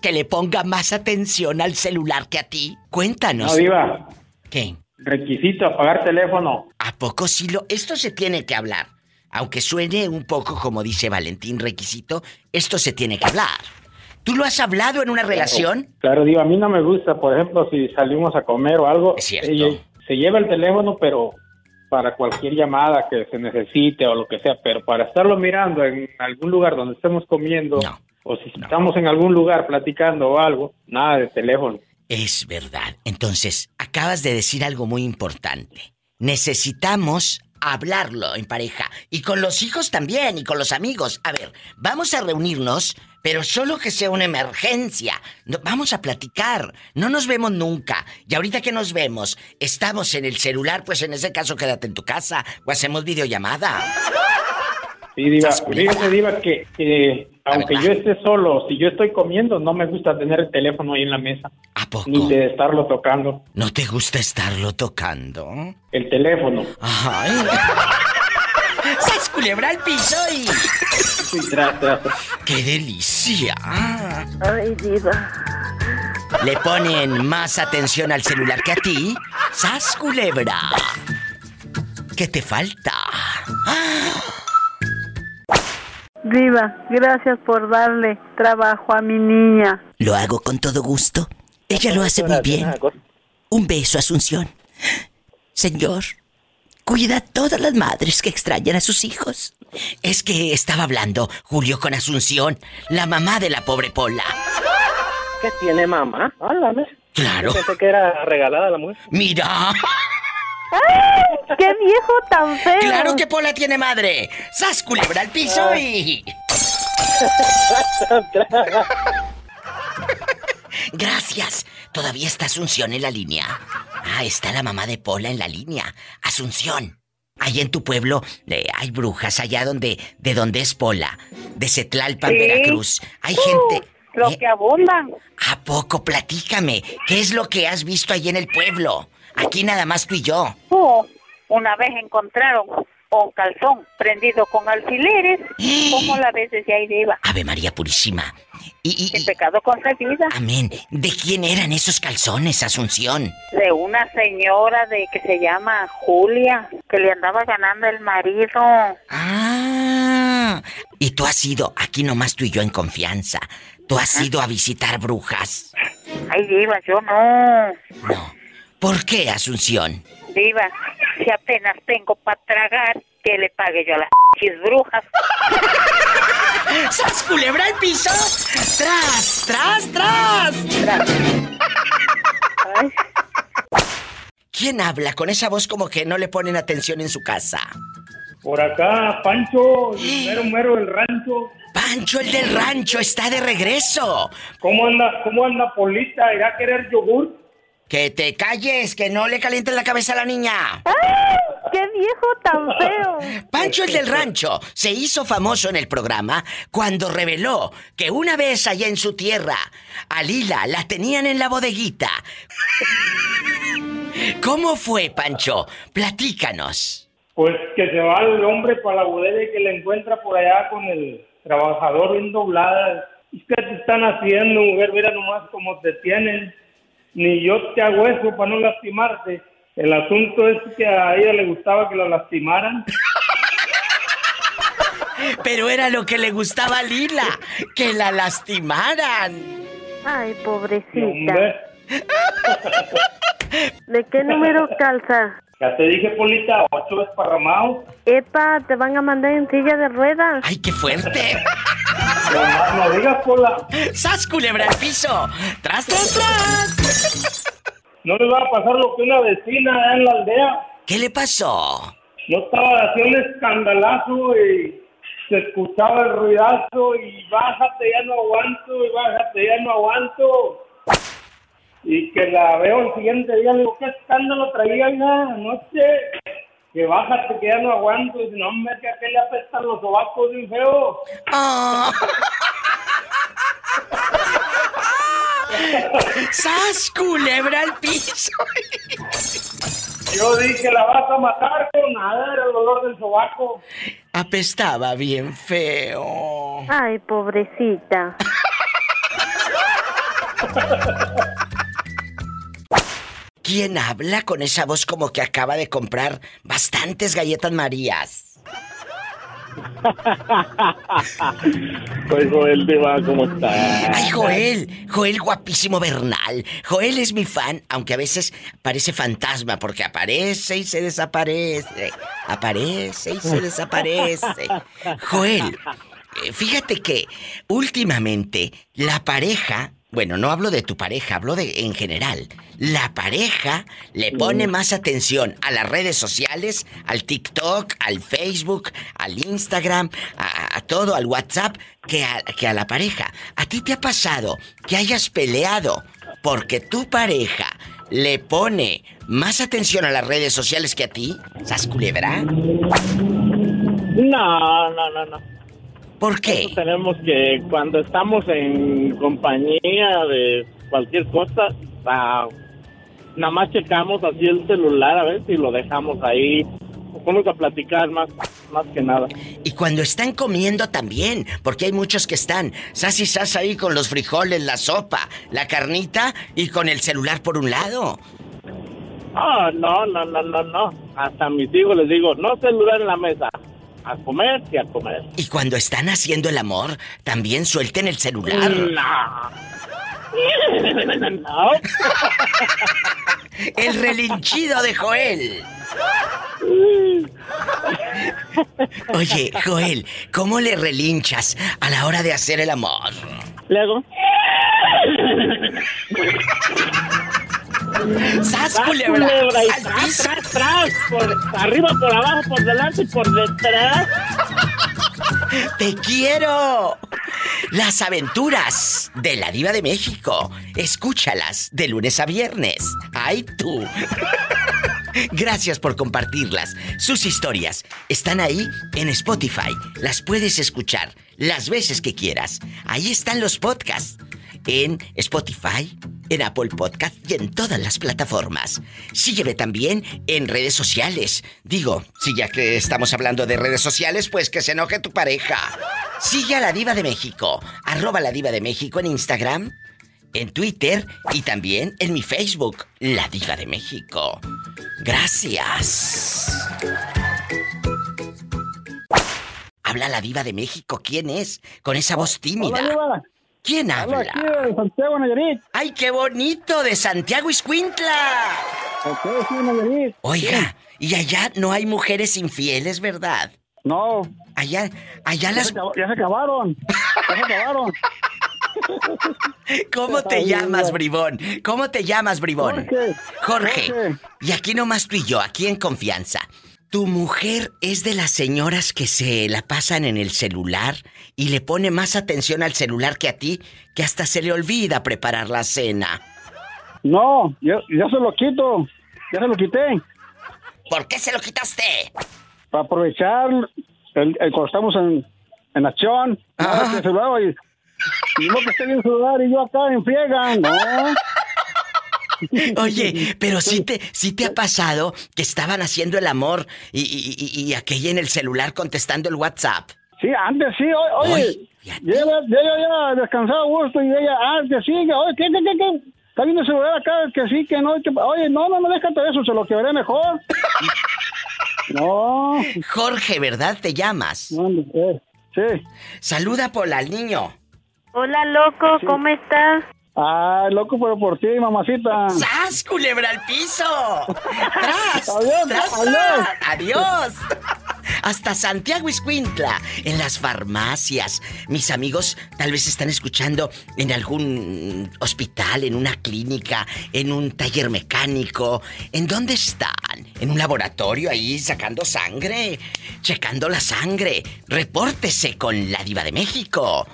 que le ponga más atención al celular que a ti? Cuéntanos. No, Diva. ¿Qué? Requisito apagar teléfono. ¿A poco sí lo...? Esto se tiene que hablar. Aunque suene un poco como dice Valentín requisito, esto se tiene que hablar. ¿Tú lo has hablado en una relación? Claro, Diva, a mí no me gusta, por ejemplo, si salimos a comer o algo. Es cierto. se lleva el teléfono, pero para cualquier llamada que se necesite o lo que sea, pero para estarlo mirando en algún lugar donde estemos comiendo o si estamos en algún lugar platicando o algo, nada de teléfono. Es verdad. Entonces, acabas de decir algo muy importante. Necesitamos hablarlo en pareja. Y con los hijos también, y con los amigos. A ver, vamos a reunirnos, pero solo que sea una emergencia. No- vamos a platicar. No nos vemos nunca. Y ahorita que nos vemos, estamos en el celular, pues en ese caso quédate en tu casa o hacemos videollamada. Sí, Diva, fíjese, Diva, que, que aunque yo esté solo, si yo estoy comiendo, no me gusta tener el teléfono ahí en la mesa. ¿A poco? Ni de estarlo tocando. ¿No te gusta estarlo tocando? El teléfono. Ay. ¡Sas culebra al piso y... Sí, tras, tras. ¡Qué delicia! Ay, diva. Le ponen más atención al celular que a ti. ¡Sas culebra! ¿Qué te falta? Diva, gracias por darle trabajo a mi niña. Lo hago con todo gusto. Ella lo hace muy bien. Un beso, Asunción. Señor, cuida a todas las madres que extrañan a sus hijos. Es que estaba hablando Julio con Asunción, la mamá de la pobre Pola. ¿Qué tiene mamá? Háblame. Claro. Yo pensé que era regalada la mujer. Mira. ¡Qué viejo tan feo! Claro que Pola tiene madre. ¡Sas culebra al piso y... Gracias. Todavía está Asunción en la línea. Ah, está la mamá de Pola en la línea. Asunción. Allá en tu pueblo eh, hay brujas, allá donde, de donde es Pola, de Cetlalpan, Sí. Veracruz. Hay Uh, gente. Lo ¿Eh? que abundan. ¿A poco? Platícame. ¿Qué es lo que has visto allí en el pueblo? Aquí nada más tú y yo. Oh, una vez encontraron un calzón prendido con alfileres. ¿Cómo la ves desde ahí arriba? Ave María Purísima. Y, y, El pecado concebida. Amén. ¿De quién eran esos calzones, Asunción? De una señora de que se llama Julia, que le andaba ganando el marido. Ah. Y tú has ido, aquí nomás tú y yo en confianza. Tú has ido a visitar brujas. Ay, diva, yo no. ¿Por qué, Asunción? Diva, si apenas tengo para tragar, que le pague yo a las chis brujas. ¡Sas culebra al piso! ¡Tras, tras, tras! ¿Quién habla con esa voz como que no le ponen atención en su casa? Por acá, Pancho, el mero mero del rancho. Pancho, el del rancho, está de regreso. ¿Cómo anda, cómo anda Polita? ¿Irá a querer yogur? Que te calles, que no le calientes la cabeza a la niña. ¡Qué viejo tan feo! Pancho el del rancho se hizo famoso en el programa cuando reveló que una vez allá en su tierra, a Lila la tenían en la bodeguita. ¿Cómo fue, Pancho? Platícanos. Pues que se va el hombre para la bodega y que le encuentra por allá con el trabajador bien doblada. ¿Y qué te están haciendo, mujer? Mira nomás cómo te tienen. Ni yo te hago eso para no lastimarte. El asunto es que a ella le gustaba que la lastimaran. Pero era lo que le gustaba a Lila, que la lastimaran. Ay, pobrecita. ¿De qué número calza? ya te dije, Polita, ocho esparramados. Epa, te van a mandar en silla de ruedas. ¡Ay, qué fuerte! No, no digas, Pola. ¡Sas, culebra al piso! ¡Tras, tras, tras! No le va a pasar lo que una vecina en la aldea. ¿Qué le pasó? Yo estaba haciendo un escandalazo y se escuchaba el ruidazo y bájate, ya no aguanto, y bájate, ya no aguanto. Y que la veo el siguiente día, le digo, ¿qué escándalo traía ya anoche? Que bájate, que ya no aguanto. Y dice, no, hombre, que a qué le apestan los sobacos bien feo. Ah. ¡Sas, culebra al piso! Yo dije, la vas a matar, pero nada, era el dolor del sobaco. Apestaba bien feo. Ay, pobrecita. ¿Quién habla con esa voz como que acaba de comprar bastantes galletas Marías? Soy Joel Diva, ¿cómo estás? Ay, Joel, Joel guapísimo Bernal. Joel es mi fan, aunque a veces parece fantasma porque aparece y se desaparece. Aparece y se desaparece. Joel, eh, fíjate que últimamente la pareja, bueno, no hablo de tu pareja, hablo de en general. La pareja le pone más atención a las redes sociales, al TikTok, al Facebook, al Instagram, a, a todo, al WhatsApp, que a, que a la pareja. ¿A ti te ha pasado que hayas peleado porque tu pareja le pone más atención a las redes sociales que a ti? ¿Sas culebra? No, no, no, no. ¿Por qué? tenemos que, cuando estamos en compañía de cualquier cosa, ah, nada más checamos así el celular a ver si lo dejamos ahí. Vamos a platicar más, más que nada. Y cuando están comiendo también, porque hay muchos que están sas y sas ahí con los frijoles, la sopa, la carnita y con el celular por un lado. Ah, no, no, no, no, no. Hasta a mis hijos les digo, no celular en la mesa. A comer y a comer. Y cuando están haciendo el amor, también suelten el celular. No. No. El relinchido de Joel. Oye, Joel, ¿cómo le relinchas a la hora de hacer el amor? Luego. ¡Sas, culebra! culebra, y ¡Al tras, piso! tras, tras, por arriba, por abajo, por delante y por detrás. ¡Te quiero! Las aventuras de la diva de México. Escúchalas de lunes a viernes. ¡Ay tú! Gracias por compartirlas. Sus historias están ahí en Spotify. Las puedes escuchar las veces que quieras. Ahí están los podcasts. En Spotify, en Apple Podcast y en todas las plataformas. Sígueme también en redes sociales. Digo, si ya que estamos hablando de redes sociales, pues que se enoje tu pareja. Sigue a la Diva de México. Arroba la Diva de México en Instagram, en Twitter y también en mi Facebook, La Diva de México. Gracias. Habla la Diva de México. ¿Quién es? Con esa voz tímida. ¿Quién Hablo habla? aquí de Santiago, Nayarit. ¡Ay, qué bonito! De Santiago Iscuintla. Ok, sí, Nayarit. Oiga, y allá no hay mujeres infieles, ¿verdad? No. Allá, allá Ya las... se, ya se acabaron. Ya se acabaron. ¿Cómo te llamas, bribón? ¿Cómo te llamas, bribón? Jorge. Jorge. Jorge. Y aquí nomás tú y yo, aquí en confianza. ¿Tu mujer es de las señoras que se la pasan en el celular y le pone más atención al celular que a ti, que hasta se le olvida preparar la cena? No, ya, ya se lo quito. Ya se lo quité. ¿Por qué se lo quitaste? Para aprovechar el, el- cuando estamos en, en acción. Ah. No, que celular, y, y que esté bien celular y yo acá en friega. No. Oye, pero sí te, sí te ha pasado que estaban haciendo el amor y, y, y- y aquella en el celular contestando el WhatsApp. Sí, antes sí, oye, llega, llega ya descansado a gusto y ella, ah, que sí, que, oye, ¿qué, qué, qué, qué? Está viendo el celular acá, que sí, que no, que, oye, no, no, no, déjate de eso, se lo quebré mejor. no. Jorge, ¿verdad? Te llamas. Sí. Saluda por al niño. Hola, loco, ¿cómo estás? Ah, loco, pero por ti, mamacita. ¡Sas, culebra al piso! ¡Tras! Adiós, ¡Tras, adiós. ¡Adiós! Hasta Santiago Iscuintla, en las farmacias. Mis amigos tal vez están escuchando en algún hospital, en una clínica, en un taller mecánico. ¿En dónde están? ¿En un laboratorio ahí sacando sangre? Checando la sangre. Repórtese con la diva de México.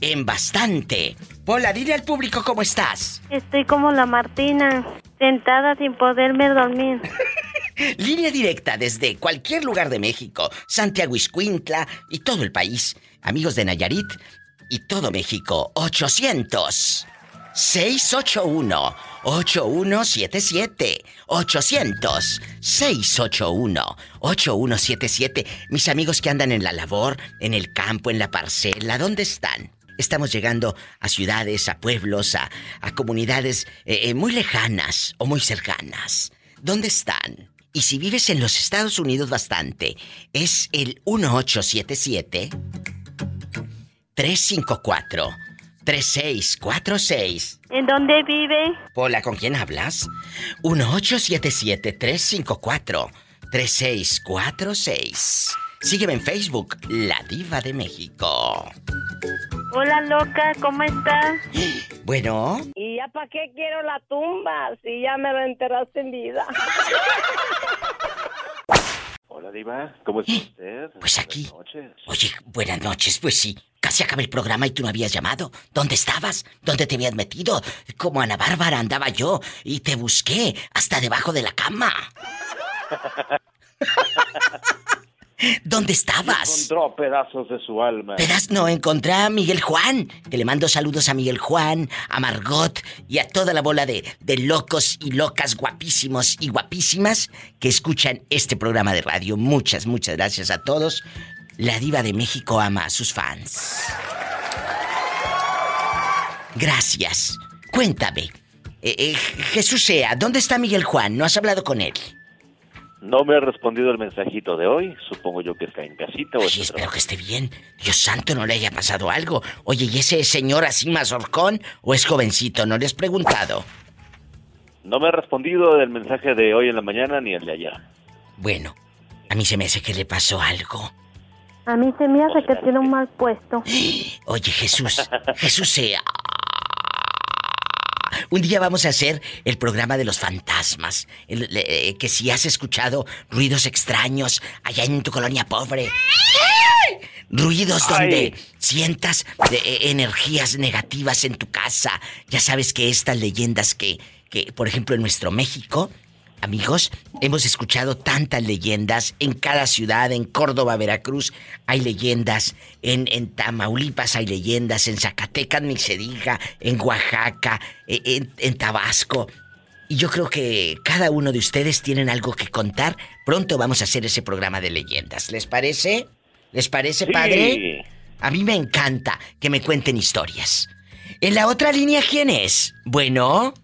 En bastante. Pola, dile al público cómo estás. Estoy como la Martina, sentada sin poderme dormir. Línea directa desde cualquier lugar de México, Santiago Iscuintla y todo el país. Amigos de Nayarit y todo México, 800 681 8177 800 681 8177 Mis amigos que andan en la labor, en el campo, en la parcela, ¿dónde están? Estamos llegando a ciudades, a pueblos, a, a comunidades eh, eh, muy lejanas o muy cercanas. ¿Dónde están? Y si vives en los Estados Unidos bastante, es el 1877 354 3646. ¿En dónde vive? Hola, ¿con quién hablas? 1877 354 3646. Sígueme en Facebook, La Diva de México. Hola, loca, ¿cómo estás? Bueno, ¿Y ya para qué quiero la tumba? Si ya me lo enterraste en vida. Hola, Diva. ¿Cómo está usted? Pues aquí. Buenas noches. oye, buenas noches, pues sí. Casi acaba el programa y tú no habías llamado. ¿Dónde estabas? ¿Dónde te habías metido? Como Ana Bárbara andaba yo y te busqué hasta debajo de la cama. ¿Dónde estabas? Encontró pedazos de su alma. Pedas, no, encontré a Miguel Juan. Que le mando saludos a Miguel Juan, a Margot y a toda la bola de, de locos y locas guapísimos y guapísimas que escuchan este programa de radio. Muchas, muchas gracias a todos. La diva de México ama a sus fans. Gracias. Cuéntame. Eh, eh, Jesús sea, ¿dónde está Miguel Juan? ¿No has hablado con él? No me ha respondido el mensajito de hoy. Supongo yo que está en casita o Ay, está espero que esté bien. Dios santo, no le haya pasado algo. Oye, ¿y ese señor así más horcón o es jovencito? ¿No le has preguntado? No me ha respondido del mensaje de hoy en la mañana ni el de ayer. Bueno, a mí se me hace que le pasó algo. A mí se me hace que tiene un mal puesto. Oye, Jesús, Jesús sea. Un día vamos a hacer el programa de los fantasmas. El- eh, que si has escuchado ruidos extraños allá en tu colonia pobre. Ruidos Ay. donde sientas de- eh, energías negativas en tu casa. Ya sabes que estas leyendas que, que, por ejemplo, en nuestro México, amigos, hemos escuchado tantas leyendas en cada ciudad, en Córdoba, Veracruz, hay leyendas, en, en Tamaulipas hay leyendas, en Zacatecas ni se diga, en Oaxaca, eh, en, en Tabasco. Y yo creo que cada uno de ustedes tienen algo que contar. Pronto vamos a hacer ese programa de leyendas. ¿Les parece? ¿Les parece, Sí. padre? A mí me encanta que me cuenten historias. En la otra línea, ¿quién es? Bueno.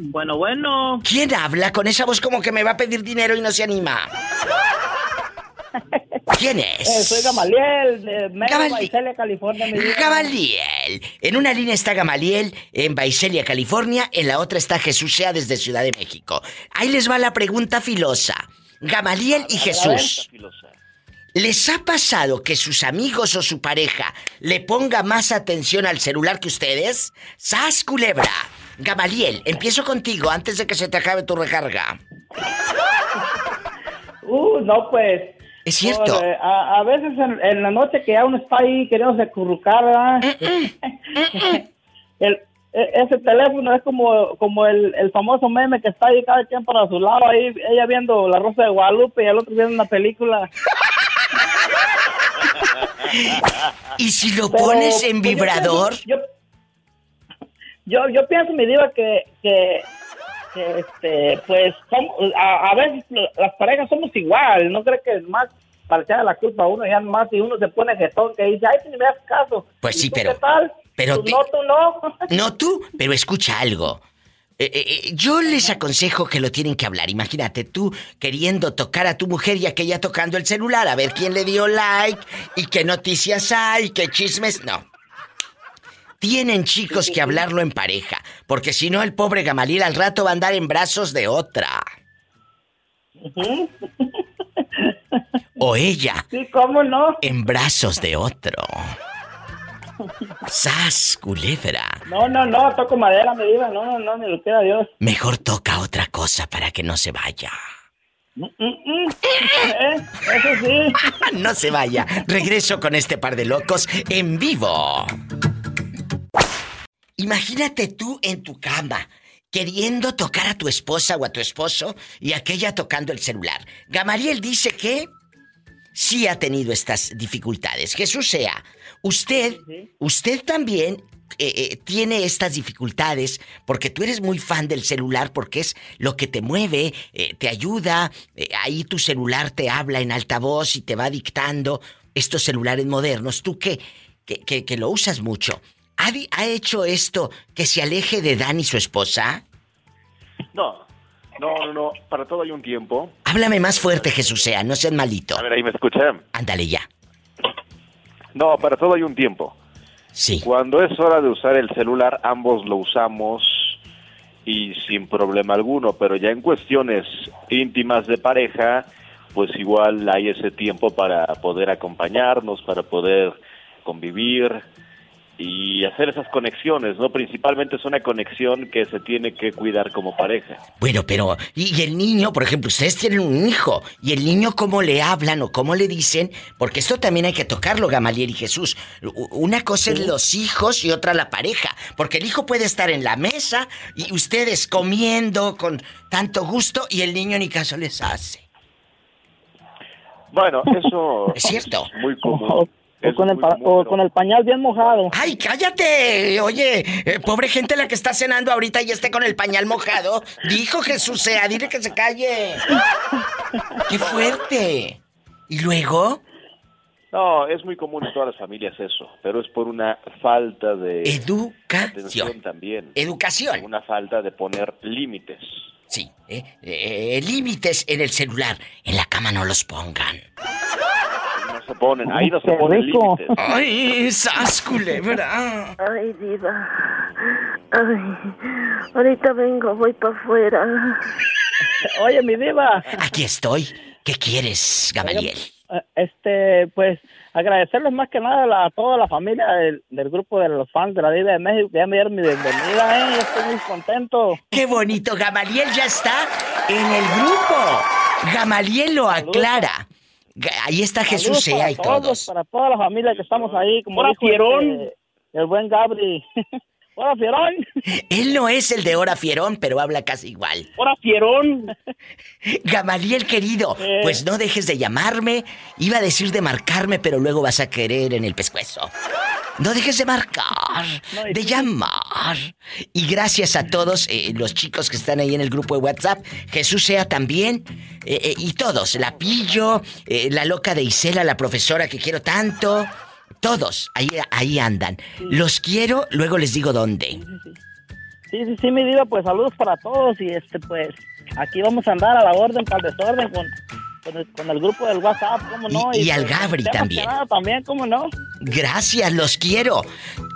Bueno, bueno. ¿Quién habla con esa voz como que me va a pedir dinero y no se anima? ¿Quién es? Eh, soy Gamaliel, de Mero, Gamali- Baicelia, California. Gamaliel. En una línea está Gamaliel en Baicelia, California. En la otra está Jesús Sea desde Ciudad de México. Ahí les va la pregunta filosa. Gamaliel y Jesús. ¿Les ha pasado que sus amigos o su pareja le ponga más atención al celular que ustedes? ¡Sas, culebra! Gamaliel, empiezo contigo antes de que se te acabe tu recarga. Uh, no, pues. Es cierto. eh, a, a veces en, en la noche que ya uno está ahí queriendo currucar, ¿verdad? el, e- ese teléfono es como, como el, el famoso meme que está ahí cada quien para su lado, ahí ella viendo La Rosa de Guadalupe y el otro viendo una película. ¿Y si lo Pero, pones en pues, yo vibrador? Yo, yo, yo pienso, mi diva, que, que, que, este, pues, som- a, a veces las parejas somos igual, ¿no cree que más para echarle la culpa a uno ya más si uno se pone jetón que dice, ay, si ni me haces caso. Pues ¿Y sí, pero- ¿Qué tal? pero te- no, tú no. No tú, pero escucha algo. Eh, eh, eh, yo les aconsejo que lo tienen que hablar. Imagínate tú queriendo tocar a tu mujer y aquella tocando el celular a ver quién le dio like y qué noticias hay, qué chismes. No. Tienen chicos que hablarlo en pareja, porque si no el pobre Gamaliel al rato va a andar en brazos de otra. O ella Sí, ¿cómo no? en brazos de otro. ¡Sas, culebra! No, no, no, toco madera, mi diva, no, no, no, ni lo quiera Dios. Mejor toca otra cosa para que no se vaya. Mm, mm. ¿Eh? Eso sí. no se vaya. Regreso con este par de locos en vivo. Imagínate tú en tu cama, queriendo tocar a tu esposa o a tu esposo y aquella tocando el celular. Gamaliel dice que sí ha tenido estas dificultades. Jesús sea, usted, usted también eh, eh, tiene estas dificultades porque tú eres muy fan del celular porque es lo que te mueve, eh, te ayuda, ahí tu celular te habla en altavoz y te va dictando estos celulares modernos, tú que, que, que- que lo usas mucho. ¿Ha, ha hecho esto que se aleje de Dani, su esposa? No, No, no, no, para todo hay un tiempo. Háblame más fuerte, Jesús sea, no seas malito. A ver, ahí me escuchan. Ándale ya. No, para todo hay un tiempo. Sí. Cuando es hora de usar el celular, ambos lo usamos y sin problema alguno, pero ya en cuestiones íntimas de pareja, pues igual hay ese tiempo para poder acompañarnos, para poder convivir y hacer esas conexiones, ¿no? Principalmente es una conexión que se tiene que cuidar como pareja. Bueno, pero, y, y el niño, por ejemplo, ustedes tienen un hijo, y el niño cómo le hablan o cómo le dicen, porque esto también hay que tocarlo, Gamaliel y Jesús. Una cosa es los hijos y otra la pareja, porque el hijo puede estar en la mesa y ustedes comiendo con tanto gusto y el niño ni caso les hace. Bueno, eso Es cierto. muy común. O, con el o con el pañal bien mojado. ¡Ay, cállate! Oye, eh, pobre gente la que está cenando ahorita y esté con el pañal mojado. Dijo Jesús sea, dile que se calle. ¡Qué fuerte! ¿Y luego? No, es muy común en todas las familias eso, pero es por una falta de atención también. Educación. Una falta de poner límites. Sí, eh, eh, límites en el celular. En la cama no los pongan. Se ponen, ahí no se ponen rico. límites. ¡Ay, sas, culebra! Ay, diva. Ay, ahorita vengo, voy para afuera. Oye, mi diva. Aquí estoy. ¿Qué quieres, Gamaliel? Eh, Este, pues, agradecerles más que nada a, toda la familia del, del grupo de los fans de la Diva de México que ya me dieron mi bienvenida, ¿eh? Estoy muy contento. ¡Qué bonito! Gamaliel ya está en el grupo. Gamaliel lo aclara. Ahí está Jesús Saludos sea para y todos. todos, Para toda la familia que estamos ahí, como dijo este, el buen Gabri. Hola, Fierón. Él no es el de Hora Fierón, pero habla casi igual. Hola, Fierón. Gamaliel querido, Eh. pues no dejes de llamarme. Iba a decir de marcarme, pero luego vas a querer en el pescuezo. No dejes de marcar, de llamar. Y gracias a todos eh, los chicos que están ahí en el grupo de WhatsApp. Jesús sea también. eh, y todos. La Pillo, la loca de Isela, la profesora que quiero tanto. Todos, ahí, ahí andan. Los quiero, luego les digo dónde. Sí, sí, sí, mi diva, pues saludos para todos y este, pues, aquí vamos a andar a la orden para el desorden con, con, el, con el grupo del WhatsApp, ¿cómo no? Y- y al pues, Gabri también. nada, también, ¿cómo no? Gracias, los quiero.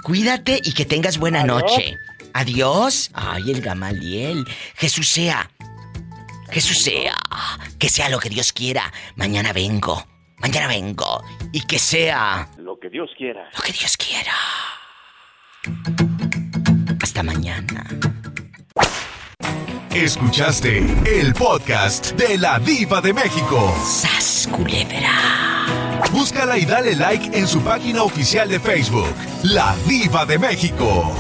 Cuídate y que tengas buena Adiós. noche. Adiós. Ay, el Gamaliel. Jesús sea. Jesús sea. Que sea lo que Dios quiera. Mañana vengo. Mañana vengo. Y que sea Lo que Dios quiera. lo que Dios quiera. Hasta mañana. Escuchaste el podcast de la Diva de México. ¡Sas, culebra! Búscala y dale like en su página oficial de Facebook, La Diva de México.